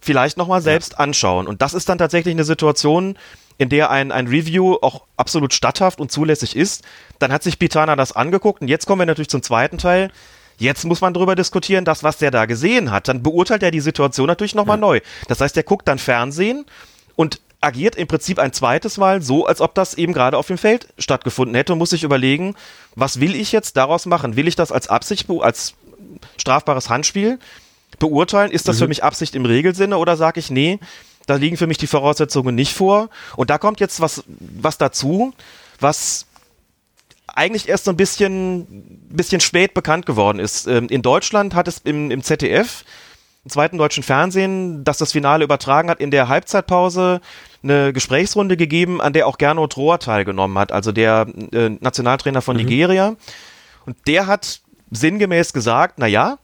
vielleicht nochmal selbst ja. anschauen. Und das ist dann tatsächlich eine Situation, in der ein, ein Review auch absolut statthaft und zulässig ist. Dann hat sich Pitana das angeguckt und jetzt kommen wir natürlich zum zweiten Teil. Jetzt muss man darüber diskutieren, das, was der da gesehen hat. Dann beurteilt er die Situation natürlich nochmal ja. neu. Das heißt, er guckt dann Fernsehen und agiert im Prinzip ein zweites Mal so, als ob das eben gerade auf dem Feld stattgefunden hätte und muss sich überlegen, was will ich jetzt daraus machen? Will ich das als Absicht, als strafbares Handspiel beurteilen? Ist das mhm. für mich Absicht im Regelsinne oder sage ich, nee, da liegen für mich die Voraussetzungen nicht vor. Und da kommt jetzt was, was dazu, was eigentlich erst so ein bisschen, bisschen spät bekannt geworden ist. Ähm, in Deutschland hat es im, im ZDF, im zweiten deutschen Fernsehen, das das Finale übertragen hat, in der Halbzeitpause eine Gesprächsrunde gegeben, an der auch Gernot Rohr teilgenommen hat, also der äh, Nationaltrainer von mhm. Nigeria. Und der hat sinngemäß gesagt, na ja,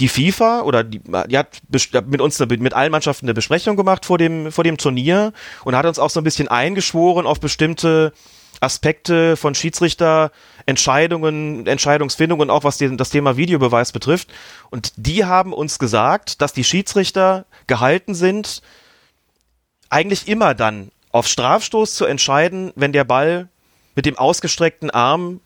die FIFA oder die, die hat mit uns mit allen Mannschaften eine Besprechung gemacht vor dem vor dem Turnier und hat uns auch so ein bisschen eingeschworen auf bestimmte Aspekte von Schiedsrichter Entscheidungen, Entscheidungsfindung und auch was den, das Thema Videobeweis betrifft. Und die haben uns gesagt, dass die Schiedsrichter gehalten sind, eigentlich immer dann auf Strafstoß zu entscheiden, wenn der Ball mit dem ausgestreckten Arm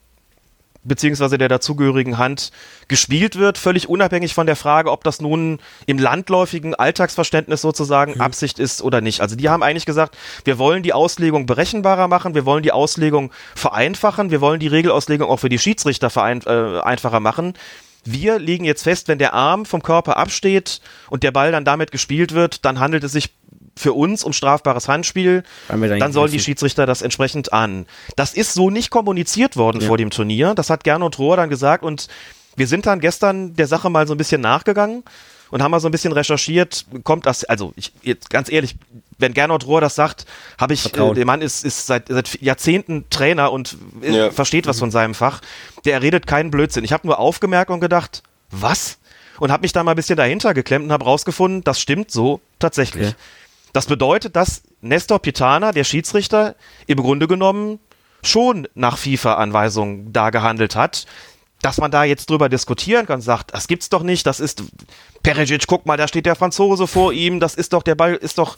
beziehungsweise der dazugehörigen Hand gespielt wird, völlig unabhängig von der Frage, ob das nun im landläufigen Alltagsverständnis sozusagen mhm. Absicht ist oder nicht. Also die haben eigentlich gesagt, wir wollen die Auslegung berechenbarer machen, wir wollen die Auslegung vereinfachen, wir wollen die Regelauslegung auch für die Schiedsrichter verein, äh, einfacher machen. Wir legen jetzt fest, wenn der Arm vom Körper absteht und der Ball dann damit gespielt wird, dann handelt es sich für uns um strafbares Handspiel, dann sollen die Schiedsrichter das entsprechend an. Das ist so nicht kommuniziert worden ja. vor dem Turnier. Das hat Gernot Rohr dann gesagt und wir sind dann gestern der Sache mal so ein bisschen nachgegangen und haben mal so ein bisschen recherchiert, kommt das, also ich, jetzt ganz ehrlich, wenn Gernot Rohr das sagt, habe ich, äh, der Mann ist, ist seit, seit Jahrzehnten Trainer und äh, ja. versteht was von seinem Fach. Der redet keinen Blödsinn. Ich habe nur aufgemerkt und gedacht, was? und habe mich da mal ein bisschen dahinter geklemmt und habe rausgefunden, das stimmt so tatsächlich. Okay. Das bedeutet, dass Nestor Pitana, der Schiedsrichter, im Grunde genommen schon nach FIFA-Anweisungen da gehandelt hat. Dass man da jetzt drüber diskutieren kann, sagt, das gibt's doch nicht, das ist Perisic, guck mal, da steht der Franzose vor ihm, das ist doch, der Ball ist doch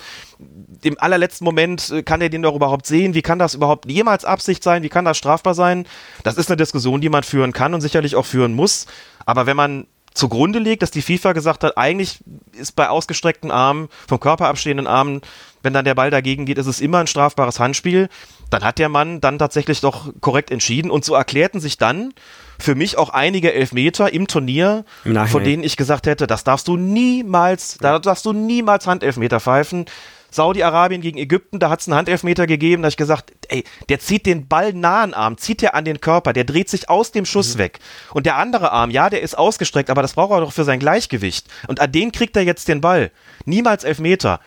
im allerletzten Moment, äh, kann er den doch überhaupt sehen, wie kann das überhaupt jemals Absicht sein, wie kann das strafbar sein? Das ist eine Diskussion, die man führen kann und sicherlich auch führen muss, aber wenn man zugrunde legt, dass die FIFA gesagt hat, eigentlich ist bei ausgestreckten Armen, vom Körper abstehenden Armen, wenn dann der Ball dagegen geht, ist es immer ein strafbares Handspiel. Dann hat der Mann dann tatsächlich doch korrekt entschieden und so erklärten sich dann für mich auch einige Elfmeter im Turnier, Nein, von denen ich gesagt hätte, das darfst du niemals, da darfst du niemals Handelfmeter pfeifen. Saudi-Arabien gegen Ägypten, da hat es einen Handelfmeter gegeben, da habe ich gesagt, ey, der zieht den Ball nahen Arm, zieht er an den Körper, der dreht sich aus dem Schuss mhm. weg. Und der andere Arm, ja, der ist ausgestreckt, aber das braucht er doch für sein Gleichgewicht. Und an den kriegt er jetzt den Ball. Niemals Elfmeter.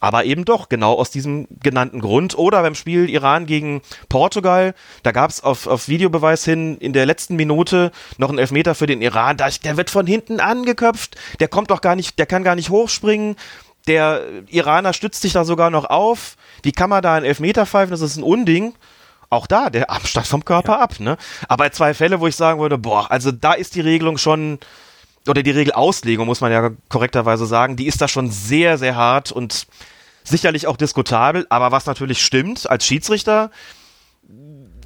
Aber eben doch, genau aus diesem genannten Grund. Oder beim Spiel Iran gegen Portugal, da gab es auf, auf Videobeweis hin in der letzten Minute noch einen Elfmeter für den Iran. Der wird von hinten angeköpft, der kommt doch gar nicht, der kann gar nicht hochspringen. Der Iraner stützt sich da sogar noch auf. Wie kann man da einen Elfmeter pfeifen? Das ist ein Unding auch da, der Arm stand vom Körper ja. ab, ne? Aber zwei Fälle, wo ich sagen würde, boah, also da ist die Regelung schon, oder die Regelauslegung, muss man ja korrekterweise sagen, die ist da schon sehr, sehr hart und sicherlich auch diskutabel, aber was natürlich stimmt, als Schiedsrichter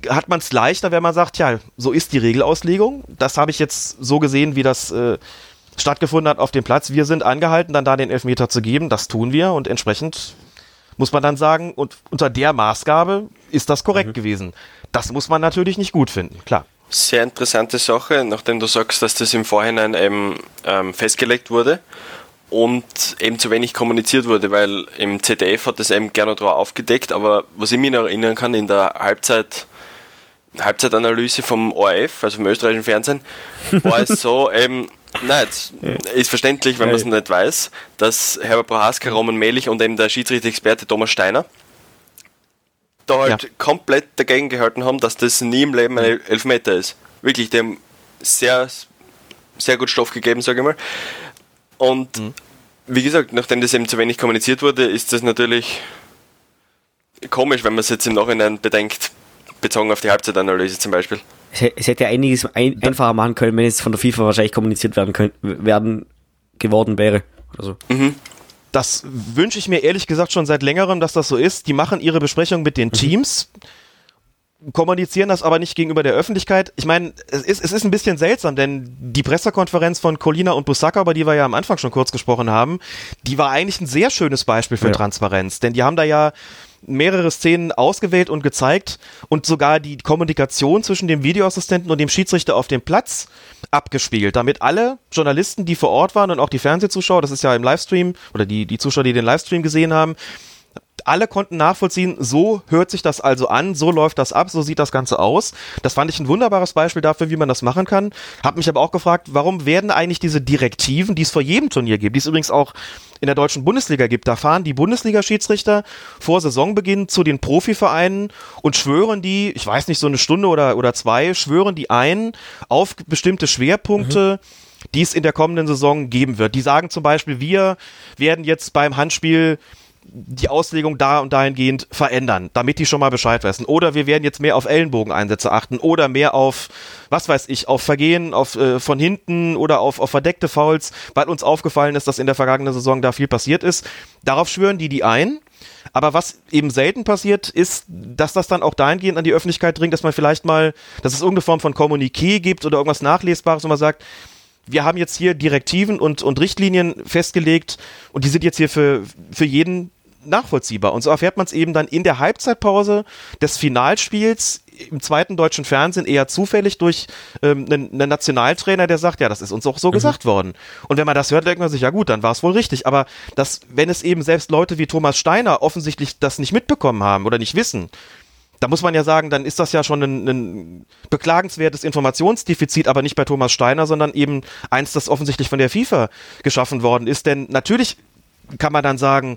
hat man es leichter, wenn man sagt, ja, so ist die Regelauslegung. Das habe ich jetzt so gesehen, wie das äh, stattgefunden hat auf dem Platz. Wir sind angehalten, dann da den Elfmeter zu geben. Das tun wir und entsprechend muss man dann sagen, und unter der Maßgabe ist das korrekt mhm. gewesen. Das muss man natürlich nicht gut finden, klar. Sehr interessante Sache, nachdem du sagst, dass das im Vorhinein eben ähm, festgelegt wurde und eben zu wenig kommuniziert wurde, weil im ZDF hat das eben gerne drauf aufgedeckt, aber was ich mich noch erinnern kann, in der Halbzeit, Halbzeitanalyse vom ORF, also vom österreichischen Fernsehen, war es so, eben, nein, ist verständlich, wenn man es nicht weiß, dass Herbert Prohaska, Roman Melich und eben der Schiedsrichter-Experte Thomas Steiner da halt ja. komplett dagegen gehalten haben, dass das nie im Leben ein Elfmeter ist. Wirklich, dem sehr, sehr gut Stoff gegeben, sage ich mal. Und mhm. wie gesagt, nachdem das eben zu wenig kommuniziert wurde, ist das natürlich komisch, wenn man es jetzt im Nachhinein bedenkt, bezogen auf die Halbzeitanalyse zum Beispiel. Es hätte einiges ein, einfacher machen können, wenn es von der FIFA wahrscheinlich kommuniziert werden, können, werden geworden wäre. Also. Mhm. Das wünsche ich mir ehrlich gesagt schon seit längerem, dass das so ist. Die machen ihre Besprechung mit den mhm. Teams. Mhm kommunizieren das aber nicht gegenüber der Öffentlichkeit. Ich meine, es ist, es ist ein bisschen seltsam, denn die Pressekonferenz von Colina und Busaka, über die wir ja am Anfang schon kurz gesprochen haben, die war eigentlich ein sehr schönes Beispiel für ja. Transparenz, denn die haben da ja mehrere Szenen ausgewählt und gezeigt und sogar die Kommunikation zwischen dem Videoassistenten und dem Schiedsrichter auf dem Platz abgespielt, damit alle Journalisten, die vor Ort waren und auch die Fernsehzuschauer, das ist ja im Livestream oder die, die Zuschauer, die den Livestream gesehen haben, alle konnten nachvollziehen, so hört sich das also an, so läuft das ab, so sieht das Ganze aus. Das fand ich ein wunderbares Beispiel dafür, wie man das machen kann. Hab mich aber auch gefragt, warum werden eigentlich diese Direktiven, die es vor jedem Turnier gibt, die es übrigens auch in der deutschen Bundesliga gibt, da fahren die Bundesliga-Schiedsrichter vor Saisonbeginn zu den Profivereinen und schwören die, ich weiß nicht, so eine Stunde oder, oder zwei, schwören die ein auf bestimmte Schwerpunkte, mhm. die es in der kommenden Saison geben wird. Die sagen zum Beispiel, wir werden jetzt beim Handspiel die Auslegung da und dahingehend verändern, damit die schon mal Bescheid wissen. Oder wir werden jetzt mehr auf Ellenbogeneinsätze achten oder mehr auf, was weiß ich, auf Vergehen auf, äh, von hinten oder auf, auf verdeckte Fouls, weil uns aufgefallen ist, dass in der vergangenen Saison da viel passiert ist. Darauf schwören die die ein. Aber was eben selten passiert, ist, dass das dann auch dahingehend an die Öffentlichkeit dringt, dass man vielleicht mal, dass es irgendeine Form von Kommuniqué gibt oder irgendwas Nachlesbares, wo man sagt, wir haben jetzt hier Direktiven und, und Richtlinien festgelegt und die sind jetzt hier für, für jeden nachvollziehbar. Und so erfährt man es eben dann in der Halbzeitpause des Finalspiels im zweiten deutschen Fernsehen eher zufällig durch ähm, einen, einen Nationaltrainer, der sagt, ja, das ist uns auch so mhm. gesagt worden. Und wenn man das hört, denkt man sich, ja gut, dann war es wohl richtig. Aber das, wenn es eben selbst Leute wie Thomas Steiner offensichtlich das nicht mitbekommen haben oder nicht wissen, da muss man ja sagen, dann ist das ja schon ein, ein, beklagenswertes Informationsdefizit, aber nicht bei Thomas Steiner, sondern eben eins, das offensichtlich von der FIFA geschaffen worden ist. Denn natürlich kann man dann sagen,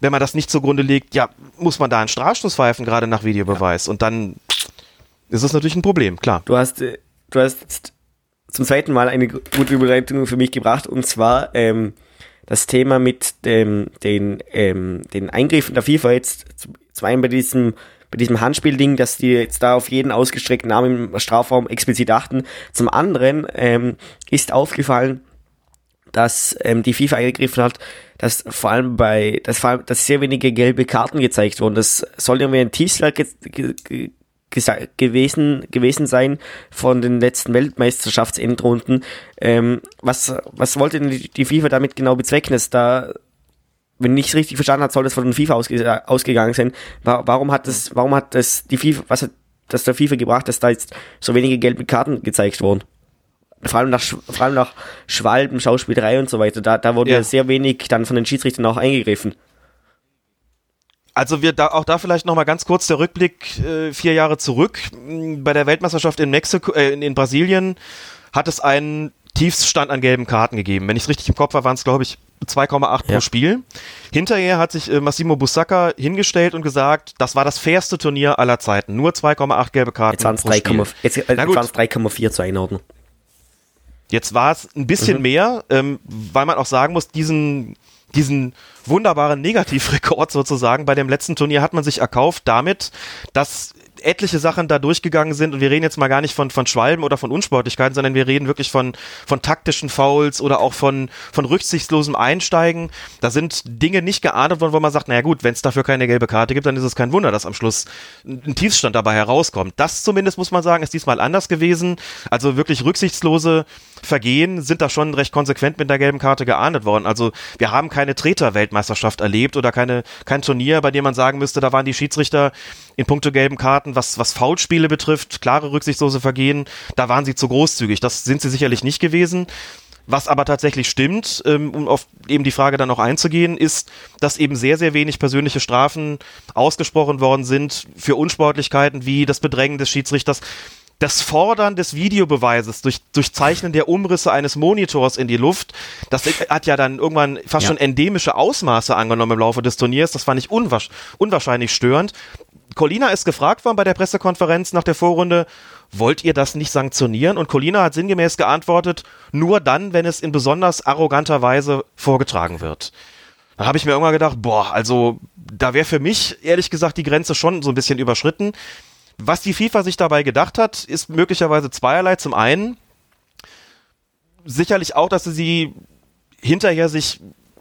wenn man das nicht zugrunde legt, ja, muss man da einen Strafstoß pfeifen, gerade nach Videobeweis. Ja. Und dann ist es natürlich ein Problem, klar. Du hast, äh, du hast zum zweiten Mal eine gute Überleitung für mich gebracht und zwar ähm, das Thema mit dem, den, ähm, den Eingriffen der FIFA jetzt zum einen bei diesem bei diesem Handspielding, dass die jetzt da auf jeden ausgestreckten Arm im Strafraum explizit achten. Zum anderen ähm, ist aufgefallen, dass ähm, die FIFA eingegriffen hat, dass vor allem bei, dass vor allem, dass sehr wenige gelbe Karten gezeigt wurden. Das soll irgendwie ein Tiefschlag ge ge gewesen, gewesen sein von den letzten Weltmeisterschaftsendrunden. Ähm, was, was wollte denn die, FIFA damit genau bezwecken? Dass da, wenn ich es richtig verstanden habe, soll das von den FIFA ausge, ausgegangen sein. Warum hat das, warum hat das die FIFA, was hat das der FIFA gebracht, dass da jetzt so wenige gelbe Karten gezeigt wurden? Vor allem nach, vor allem nach Schwalben, Schauspielerei und so weiter, da, da wurde ja. sehr wenig dann von den Schiedsrichtern auch eingegriffen. Also wir da auch da vielleicht noch mal ganz kurz der Rückblick äh, vier Jahre zurück. Bei der Weltmeisterschaft in Mexiko, äh, in, in Brasilien hat es einen Tiefstand an gelben Karten gegeben. Wenn ich es richtig im Kopf habe, waren es glaube ich 2,8 ja. pro Spiel. Hinterher hat sich äh, Massimo Busacca hingestellt und gesagt, das war das fairste Turnier aller Zeiten. Nur 2,8 gelbe Karten jetzt pro 3, Spiel. Jetzt, jetzt waren es 3,4 zur Einordnung. Jetzt war es ein bisschen mhm. mehr, ähm, weil man auch sagen muss, diesen, diesen wunderbaren Negativrekord sozusagen bei dem letzten Turnier hat man sich erkauft damit, dass etliche Sachen da durchgegangen sind und wir reden jetzt mal gar nicht von, von Schwalben oder von Unsportlichkeiten, sondern wir reden wirklich von, von taktischen Fouls oder auch von, von rücksichtslosem Einsteigen. Da sind Dinge nicht geahndet worden, wo man sagt, naja gut, wenn es dafür keine gelbe Karte gibt, dann ist es kein Wunder, dass am Schluss ein Tiefstand dabei herauskommt. Das zumindest muss man sagen, ist diesmal anders gewesen. Also wirklich rücksichtslose Vergehen sind da schon recht konsequent mit der gelben Karte geahndet worden. Also wir haben keine Treter-Weltmeisterschaft erlebt oder keine, kein Turnier, bei dem man sagen müsste, da waren die Schiedsrichter in puncto gelben Karten, was, was Foulspiele betrifft, klare rücksichtslose Vergehen, da waren sie zu großzügig. Das sind sie sicherlich nicht gewesen. Was aber tatsächlich stimmt, ähm, um auf eben die Frage dann noch einzugehen, ist, dass eben sehr, sehr wenig persönliche Strafen ausgesprochen worden sind für Unsportlichkeiten wie das Bedrängen des Schiedsrichters das Fordern des Videobeweises durch, durch Zeichnen der Umrisse eines Monitors in die Luft, das hat ja dann irgendwann fast ja. schon endemische Ausmaße angenommen im Laufe des Turniers. Das fand ich unwahrscheinlich störend. Colina ist gefragt worden bei der Pressekonferenz nach der Vorrunde, wollt ihr das nicht sanktionieren? Und Colina hat sinngemäß geantwortet, nur dann, wenn es in besonders arroganter Weise vorgetragen wird. Da habe ich mir irgendwann gedacht, boah, also da wäre für mich ehrlich gesagt die Grenze schon so ein bisschen überschritten. Was die FIFA sich dabei gedacht hat, ist möglicherweise zweierlei. Zum einen sicherlich auch, dass sie hinterher sich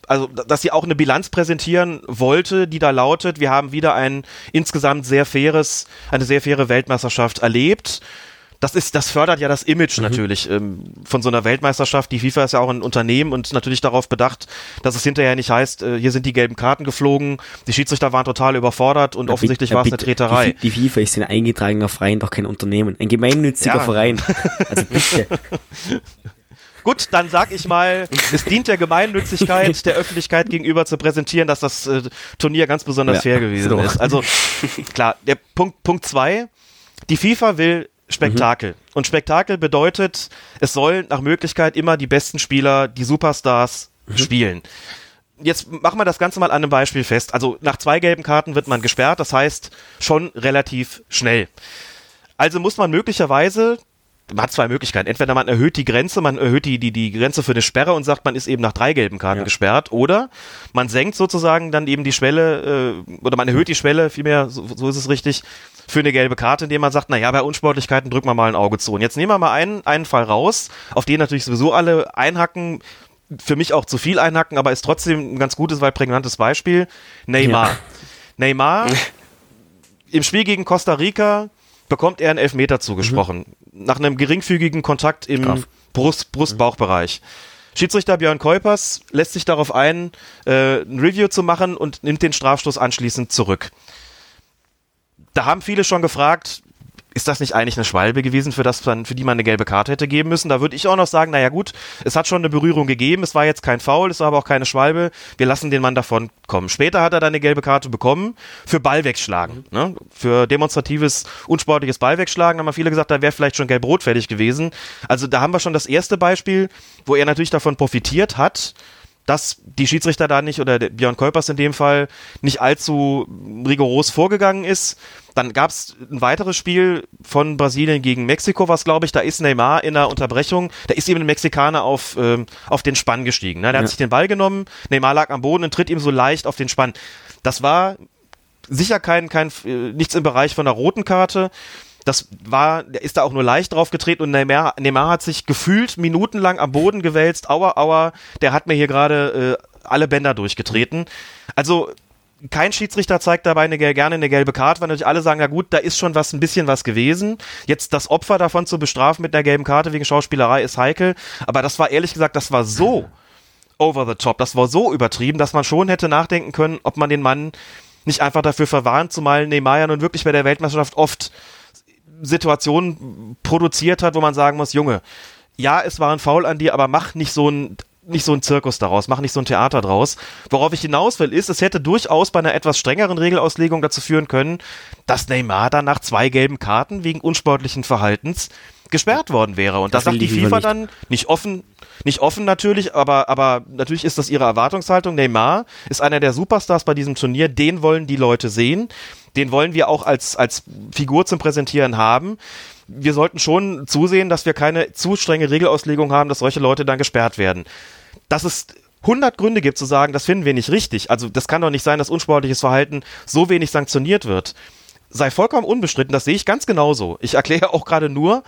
also dass sie auch eine Bilanz präsentieren wollte, die da lautet, wir haben wieder ein insgesamt sehr faires, eine sehr faire Weltmeisterschaft erlebt das ist, das fördert ja das Image mhm. natürlich ähm, von so einer Weltmeisterschaft. Die FIFA ist ja auch ein Unternehmen und natürlich darauf bedacht, dass es hinterher nicht heißt, äh, hier sind die gelben Karten geflogen, die Schiedsrichter waren total überfordert und ja, offensichtlich war es eine Treterei. Die, die, FIFA ist ein eingetragener Verein, doch kein Unternehmen. Ein gemeinnütziger ja. Verein. Also bitte. Gut, dann sag ich mal, es dient der Gemeinnützigkeit, der Öffentlichkeit gegenüber zu präsentieren, dass das äh, Turnier ganz besonders ja, fair gewesen so. ist. Also klar, der Punkt Punkt zwei, die FIFA will Spektakel. Mhm. Und Spektakel bedeutet, es sollen nach Möglichkeit immer die besten Spieler, die Superstars mhm. spielen. Jetzt machen wir das Ganze mal an einem Beispiel fest. Also nach zwei gelben Karten wird man gesperrt, das heißt schon relativ schnell. Also muss man möglicherweise man hat zwei Möglichkeiten. Entweder man erhöht die Grenze, man erhöht die, die, die Grenze für eine Sperre und sagt, man ist eben nach drei gelben Karten ja. gesperrt, oder man senkt sozusagen dann eben die Schwelle, äh, oder man erhöht die Schwelle, vielmehr, so, so ist es richtig, für eine gelbe Karte, indem man sagt, naja, bei Unsportlichkeiten drücken wir mal ein Auge zu. Und jetzt nehmen wir mal einen, einen Fall raus, auf den natürlich sowieso alle einhacken, für mich auch zu viel einhacken, aber ist trotzdem ein ganz gutes, weil prägnantes Beispiel. Neymar. Ja. Neymar im Spiel gegen Costa Rica bekommt er einen Elfmeter zugesprochen. Mhm. Nach einem geringfügigen Kontakt im Brust, Brust-Bauchbereich. Schiedsrichter Björn Kuipers lässt sich darauf ein, äh, ein Review zu machen und nimmt den Strafstoß anschließend zurück. Da haben viele schon gefragt, ist das nicht eigentlich eine Schwalbe gewesen, für, das für die man eine gelbe Karte hätte geben müssen? Da würde ich auch noch sagen, naja gut, es hat schon eine Berührung gegeben, es war jetzt kein Foul, es war aber auch keine Schwalbe, wir lassen den Mann davon kommen. Später hat er dann eine gelbe Karte bekommen für Ball wegschlagen, ne? für demonstratives, unsportliches Ball wegschlagen, da haben viele gesagt, da wäre vielleicht schon gelb-rot fertig gewesen. Also da haben wir schon das erste Beispiel, wo er natürlich davon profitiert hat, dass die Schiedsrichter da nicht oder Björn Kolpers in dem Fall nicht allzu rigoros vorgegangen ist. Dann gab es ein weiteres Spiel von Brasilien gegen Mexiko, was glaube ich, da ist Neymar in der Unterbrechung, da ist eben ein Mexikaner auf, ähm, auf den Spann gestiegen. Ne? Der ja. hat sich den Ball genommen, Neymar lag am Boden und tritt ihm so leicht auf den Spann. Das war sicher kein, kein äh, nichts im Bereich von einer roten Karte. Das war, ist da auch nur leicht drauf getreten und Neymar, Neymar hat sich gefühlt minutenlang am Boden gewälzt. Aua, aua, der hat mir hier gerade äh, alle Bänder durchgetreten. Also kein Schiedsrichter zeigt dabei eine, gerne eine gelbe Karte, weil natürlich alle sagen, ja gut, da ist schon was, ein bisschen was gewesen. Jetzt das Opfer davon zu bestrafen mit einer gelben Karte wegen Schauspielerei ist heikel. Aber das war ehrlich gesagt, das war so over the top, das war so übertrieben, dass man schon hätte nachdenken können, ob man den Mann nicht einfach dafür verwarnt, zumal Neymar ja nun wirklich bei der Weltmeisterschaft oft Situationen produziert hat, wo man sagen muss, Junge, ja, es war ein Foul an dir, aber mach nicht so ein nicht so ein Zirkus daraus, mach nicht so ein Theater draus. Worauf ich hinaus will, ist, es hätte durchaus bei einer etwas strengeren Regelauslegung dazu führen können, dass Neymar dann nach zwei gelben Karten wegen unsportlichen Verhaltens gesperrt worden wäre. Und das, das sagt die FIFA nicht. dann nicht offen, nicht offen natürlich, aber, aber natürlich ist das ihre Erwartungshaltung. Neymar ist einer der Superstars bei diesem Turnier, den wollen die Leute sehen. Den wollen wir auch als, als Figur zum Präsentieren haben wir sollten schon zusehen, dass wir keine zu strenge Regelauslegung haben, dass solche Leute dann gesperrt werden dass es 100 Gründe gibt zu sagen, das finden wir nicht richtig. Also das kann doch nicht sein, dass unsportliches Verhalten so wenig sanktioniert wird. Sei vollkommen unbestritten, das sehe ich ganz genauso. Ich erkläre auch gerade nur,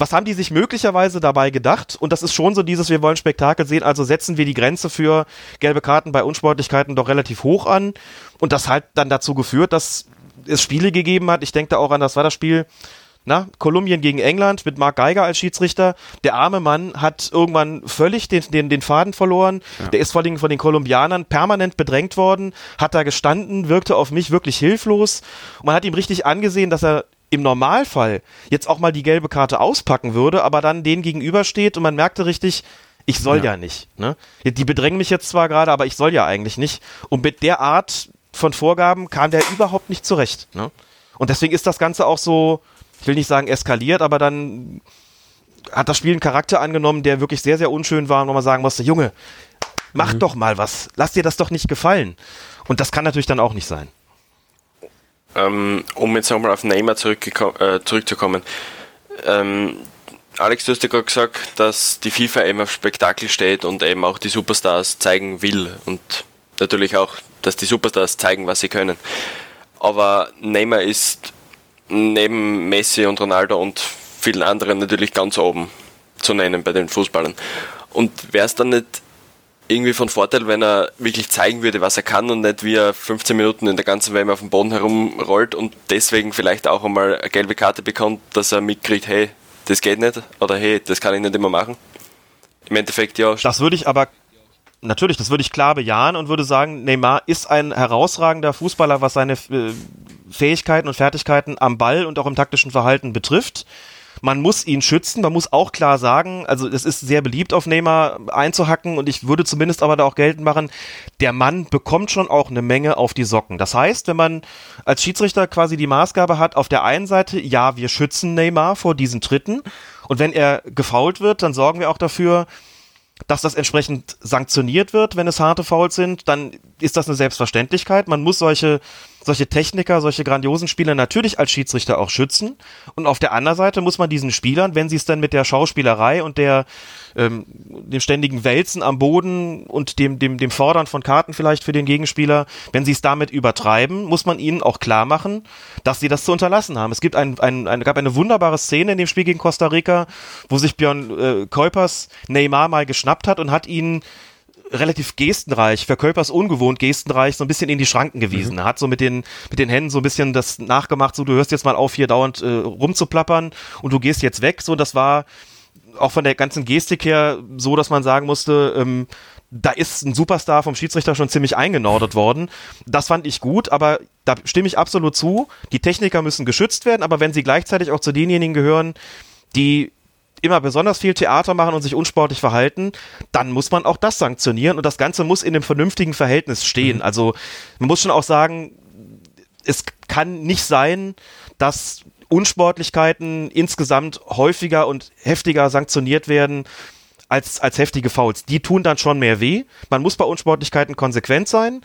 was haben die sich möglicherweise dabei gedacht? Und das ist schon so dieses, wir wollen Spektakel sehen, also setzen wir die Grenze für gelbe Karten bei Unsportlichkeiten doch relativ hoch an. Und das hat dann dazu geführt, dass es Spiele gegeben hat. Ich denke da auch an das war das Spiel na, Kolumbien gegen England mit Mark Geiger als Schiedsrichter. Der arme Mann hat irgendwann völlig den, den, den Faden verloren. Ja. Der ist vor allem von den Kolumbianern permanent bedrängt worden, hat da gestanden, wirkte auf mich wirklich hilflos. Und man hat ihm richtig angesehen, dass er im Normalfall jetzt auch mal die gelbe Karte auspacken würde, aber dann den gegenübersteht und man merkte richtig, ich soll ja, ja nicht. Ne? Die bedrängen mich jetzt zwar gerade, aber ich soll ja eigentlich nicht. Und mit der Art von Vorgaben kam der überhaupt nicht zurecht. Ne? Und deswegen ist das Ganze auch so, ich will nicht sagen eskaliert, aber dann hat das Spiel einen Charakter angenommen, der wirklich sehr, sehr unschön war und wo man sagen musste, Junge, mach mhm. doch mal was, lass dir das doch nicht gefallen. Und das kann natürlich dann auch nicht sein. Ähm, um jetzt nochmal auf Neymar äh, zurückzukommen. Ähm, Alex, du hast ja gerade gesagt, dass die FIFA eben auf Spektakel steht und eben auch die Superstars zeigen will und natürlich auch, dass die Superstars zeigen, was sie können. Aber Neymar ist neben Messi und Ronaldo und vielen anderen natürlich ganz oben zu nennen bei den Fußballern. Und wäre es dann nicht irgendwie von Vorteil, wenn er wirklich zeigen würde, was er kann und nicht wie er 15 Minuten in der ganzen WM auf dem Boden herumrollt und deswegen vielleicht auch einmal eine gelbe Karte bekommt, dass er mitkriegt, hey, das geht nicht oder hey, das kann ich nicht immer machen. Im Endeffekt ja. Das würde ich aber natürlich, das würde ich klar bejahen und würde sagen, Neymar ist ein herausragender Fußballer, was seine äh, Fähigkeiten und Fertigkeiten am Ball und auch im taktischen Verhalten betrifft. Man muss ihn schützen, man muss auch klar sagen, also es ist sehr beliebt auf Neymar einzuhacken. Und ich würde zumindest aber da auch geltend machen, der Mann bekommt schon auch eine Menge auf die Socken. Das heißt, wenn man als Schiedsrichter quasi die Maßgabe hat, auf der einen Seite, ja, wir schützen Neymar vor diesen Tritten. Und wenn er gefault wird, dann sorgen wir auch dafür, dass das entsprechend sanktioniert wird, wenn es harte Fouls sind, dann ist das eine Selbstverständlichkeit. Man muss solche, solche Techniker, solche grandiosen Spieler natürlich als Schiedsrichter auch schützen. Und auf der anderen Seite muss man diesen Spielern, wenn sie es dann mit der Schauspielerei und der, ähm, dem ständigen Wälzen am Boden und dem, dem, dem Fordern von Karten vielleicht für den Gegenspieler, wenn sie es damit übertreiben, muss man ihnen auch klar machen, dass sie das zu unterlassen haben. Es gibt ein, ein, ein, gab eine wunderbare Szene in dem Spiel gegen Costa Rica, wo sich Björn äh, Kuipers Neymar mal geschnappt hat und hat ihn relativ gestenreich, für Körpers ungewohnt gestenreich, so ein bisschen in die Schranken gewiesen. Mhm. Er hat so mit den, mit den Händen so ein bisschen das nachgemacht, so du hörst jetzt mal auf, hier dauernd äh, rumzuplappern und du gehst jetzt weg. So, das war auch von der ganzen Gestik her so, dass man sagen musste, ähm, da ist ein Superstar vom Schiedsrichter schon ziemlich eingenordet worden. Das fand ich gut, aber da stimme ich absolut zu. Die Techniker müssen geschützt werden, aber wenn sie gleichzeitig auch zu denjenigen gehören, die immer besonders viel Theater machen und sich unsportlich verhalten, dann muss man auch das sanktionieren und das Ganze muss in einem vernünftigen Verhältnis stehen. Mhm. Also man muss schon auch sagen, es kann nicht sein, dass Unsportlichkeiten insgesamt häufiger und heftiger sanktioniert werden als, als heftige Fouls. Die tun dann schon mehr weh. Man muss bei Unsportlichkeiten konsequent sein,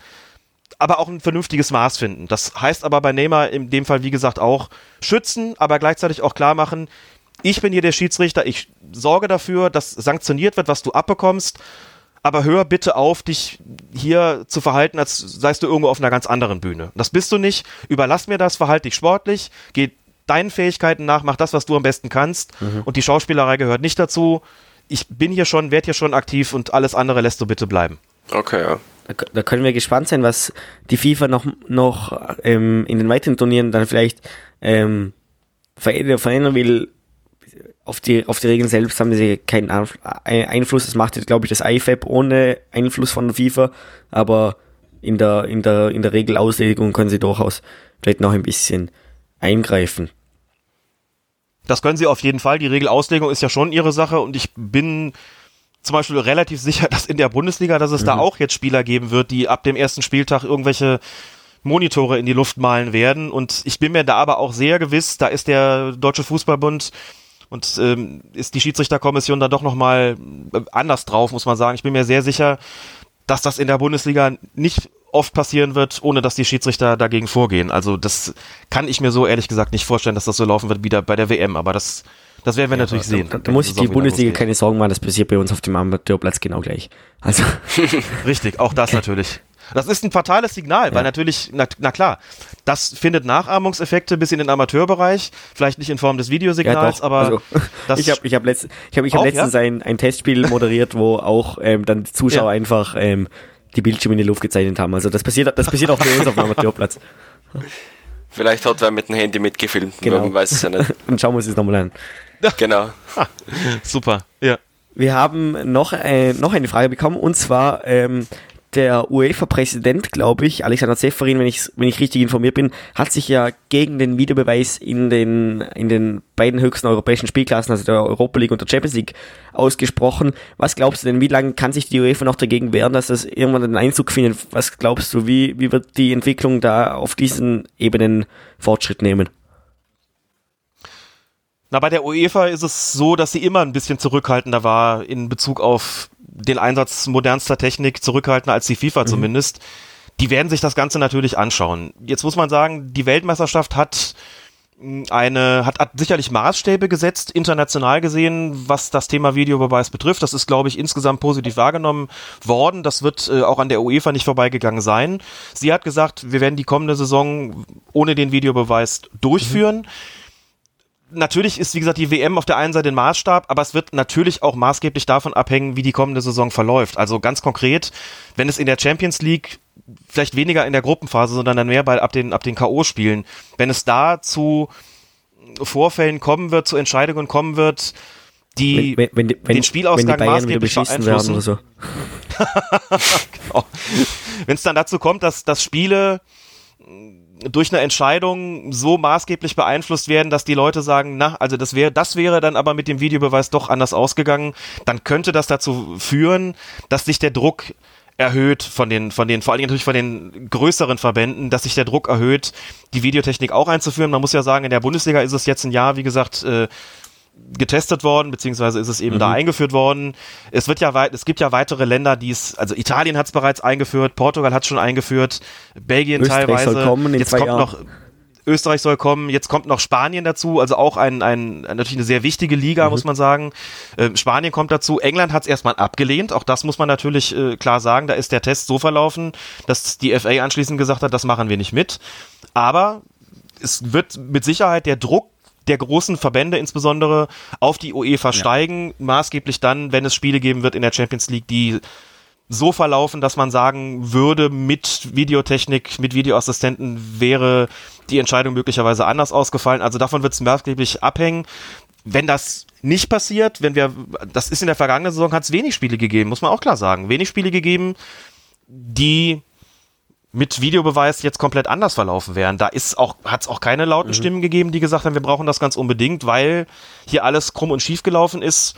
aber auch ein vernünftiges Maß finden. Das heißt aber bei Neymar in dem Fall, wie gesagt, auch schützen, aber gleichzeitig auch klar machen, ich bin hier der Schiedsrichter, ich sorge dafür, dass sanktioniert wird, was du abbekommst, aber hör bitte auf, dich hier zu verhalten, als seist du irgendwo auf einer ganz anderen Bühne. Das bist du nicht. Überlass mir das, verhalte dich sportlich, geh deinen Fähigkeiten nach, mach das, was du am besten kannst. Mhm. Und die Schauspielerei gehört nicht dazu. Ich bin hier schon, werd hier schon aktiv und alles andere lässt du bitte bleiben. Okay, ja. Da, da können wir gespannt sein, was die FIFA noch, noch ähm, in den weiteren Turnieren dann vielleicht ähm, verändern, will auf die, auf die Regeln selbst haben sie keinen Einfluss. Das macht, glaube ich, das IFAB ohne Einfluss von der FIFA. Aber in der, in der, in der Regelauslegung können sie durchaus vielleicht noch ein bisschen eingreifen. Das können sie auf jeden Fall. Die Regelauslegung ist ja schon ihre Sache und ich bin zum Beispiel relativ sicher, dass in der Bundesliga, dass es mhm. da auch jetzt Spieler geben wird, die ab dem ersten Spieltag irgendwelche Monitore in die Luft malen werden. Und ich bin mir da aber auch sehr gewiss, da ist der Deutsche Fußballbund und ähm, ist die Schiedsrichterkommission da doch nochmal äh, anders drauf, muss man sagen. Ich bin mir sehr sicher, dass das in der Bundesliga nicht oft passieren wird, ohne dass die Schiedsrichter dagegen vorgehen. Also das kann ich mir so ehrlich gesagt nicht vorstellen, dass das so laufen wird wie da bei der WM, aber das, das werden wir ja, natürlich sehen. Da, da muss sich die Bundesliga keine Sorgen machen, das passiert bei uns auf dem Amateurplatz genau gleich. Also. Richtig, auch das natürlich. Das ist ein fatales Signal, ja. weil natürlich, na, na, klar, das findet Nachahmungseffekte bis in den Amateurbereich, vielleicht nicht in Form des Videosignals, ja, aber also, ich habe ich hab letzt, ich hab, ich hab letztens ja? ein, ein Testspiel moderiert, wo auch ähm, dann die Zuschauer einfach ähm, die Bildschirme in die Luft gezeichnet haben. Also das passiert, das passiert auch bei uns auf dem Amateurplatz. Vielleicht hat wer mit dem Handy mitgefilmt, genau. man weiß es ja nicht. Und schauen wir uns das nochmal an. Genau. Super, ja. Wir haben noch, äh, noch eine Frage bekommen und zwar ähm, der UEFA-Präsident, glaube ich, Alexander Zeferin, wenn ich, wenn ich richtig informiert bin, hat sich ja gegen den Videobeweis in den, in den beiden höchsten europäischen Spielklassen, also der Europa League und der Champions League, ausgesprochen. Was glaubst du denn, wie lange kann sich die UEFA noch dagegen wehren, dass das irgendwann einen Einzug findet? Was glaubst du, wie, wie wird die Entwicklung da auf diesen Ebenen Fortschritt nehmen? Na, bei der UEFA ist es so, dass sie immer ein bisschen zurückhaltender war in Bezug auf den Einsatz modernster Technik, zurückhaltender als die FIFA mhm. zumindest. Die werden sich das Ganze natürlich anschauen. Jetzt muss man sagen, die Weltmeisterschaft hat hm, eine hat, hat sicherlich Maßstäbe gesetzt, international gesehen, was das Thema Videobeweis betrifft. Das ist, glaube ich, insgesamt positiv wahrgenommen worden. Das wird äh, auch an der UEFA nicht vorbeigegangen sein. Sie hat gesagt, wir werden die kommende Saison ohne den Videobeweis durchführen. Mhm natürlich ist, wie gesagt, die WM auf der einen Seite ein Maßstab, aber es wird natürlich auch maßgeblich davon abhängen, wie die kommende Saison verläuft. Also ganz konkret, wenn es in der Champions League vielleicht weniger in der Gruppenphase, sondern dann mehr bei ab den, ab den K.O.-Spielen, wenn es da zu Vorfällen kommen wird, zu Entscheidungen kommen wird, die wenn, wenn, wenn, den Spielausgang maßgeblich beeinflussen. Oder so. genau. Wenn es dann dazu kommt, dass, dass Spiele durch eine Entscheidung so maßgeblich beeinflusst werden, dass die Leute sagen, na, also das wäre, das wäre dann aber mit dem Videobeweis doch anders ausgegangen, dann könnte das dazu führen, dass sich der Druck erhöht von den, von den, vor allen Dingen natürlich von den größeren Verbänden, dass sich der Druck erhöht, die Videotechnik auch einzuführen. Man muss ja sagen, in der Bundesliga ist es jetzt ein Jahr, wie gesagt, äh, getestet worden, beziehungsweise ist es eben mhm. da eingeführt worden. Es wird ja weit, es gibt ja weitere Länder, die es, also Italien hat es bereits eingeführt, Portugal hat es schon eingeführt, Belgien Österreich teilweise. Soll kommen jetzt kommt Jahren. noch Österreich soll kommen, jetzt kommt noch Spanien dazu, also auch ein, ein natürlich eine sehr wichtige Liga, mhm. muss man sagen. Ähm, Spanien kommt dazu, England hat es erstmal abgelehnt, auch das muss man natürlich äh, klar sagen, da ist der Test so verlaufen, dass die FA anschließend gesagt hat, das machen wir nicht mit. Aber es wird mit Sicherheit der Druck der großen Verbände insbesondere auf die UEFA steigen, maßgeblich dann, wenn es Spiele geben wird in der Champions League, die so verlaufen, dass man sagen würde, mit Videotechnik, mit Videoassistenten wäre die Entscheidung möglicherweise anders ausgefallen. Also davon wird es maßgeblich abhängen. Wenn das nicht passiert, wenn wir, das ist in der vergangenen Saison, hat es wenig Spiele gegeben, muss man auch klar sagen. Wenig Spiele gegeben, die mit Videobeweis jetzt komplett anders verlaufen wären. Da ist auch, hat es auch keine lauten mhm. Stimmen gegeben, die gesagt haben, wir brauchen das ganz unbedingt, weil hier alles krumm und schief gelaufen ist.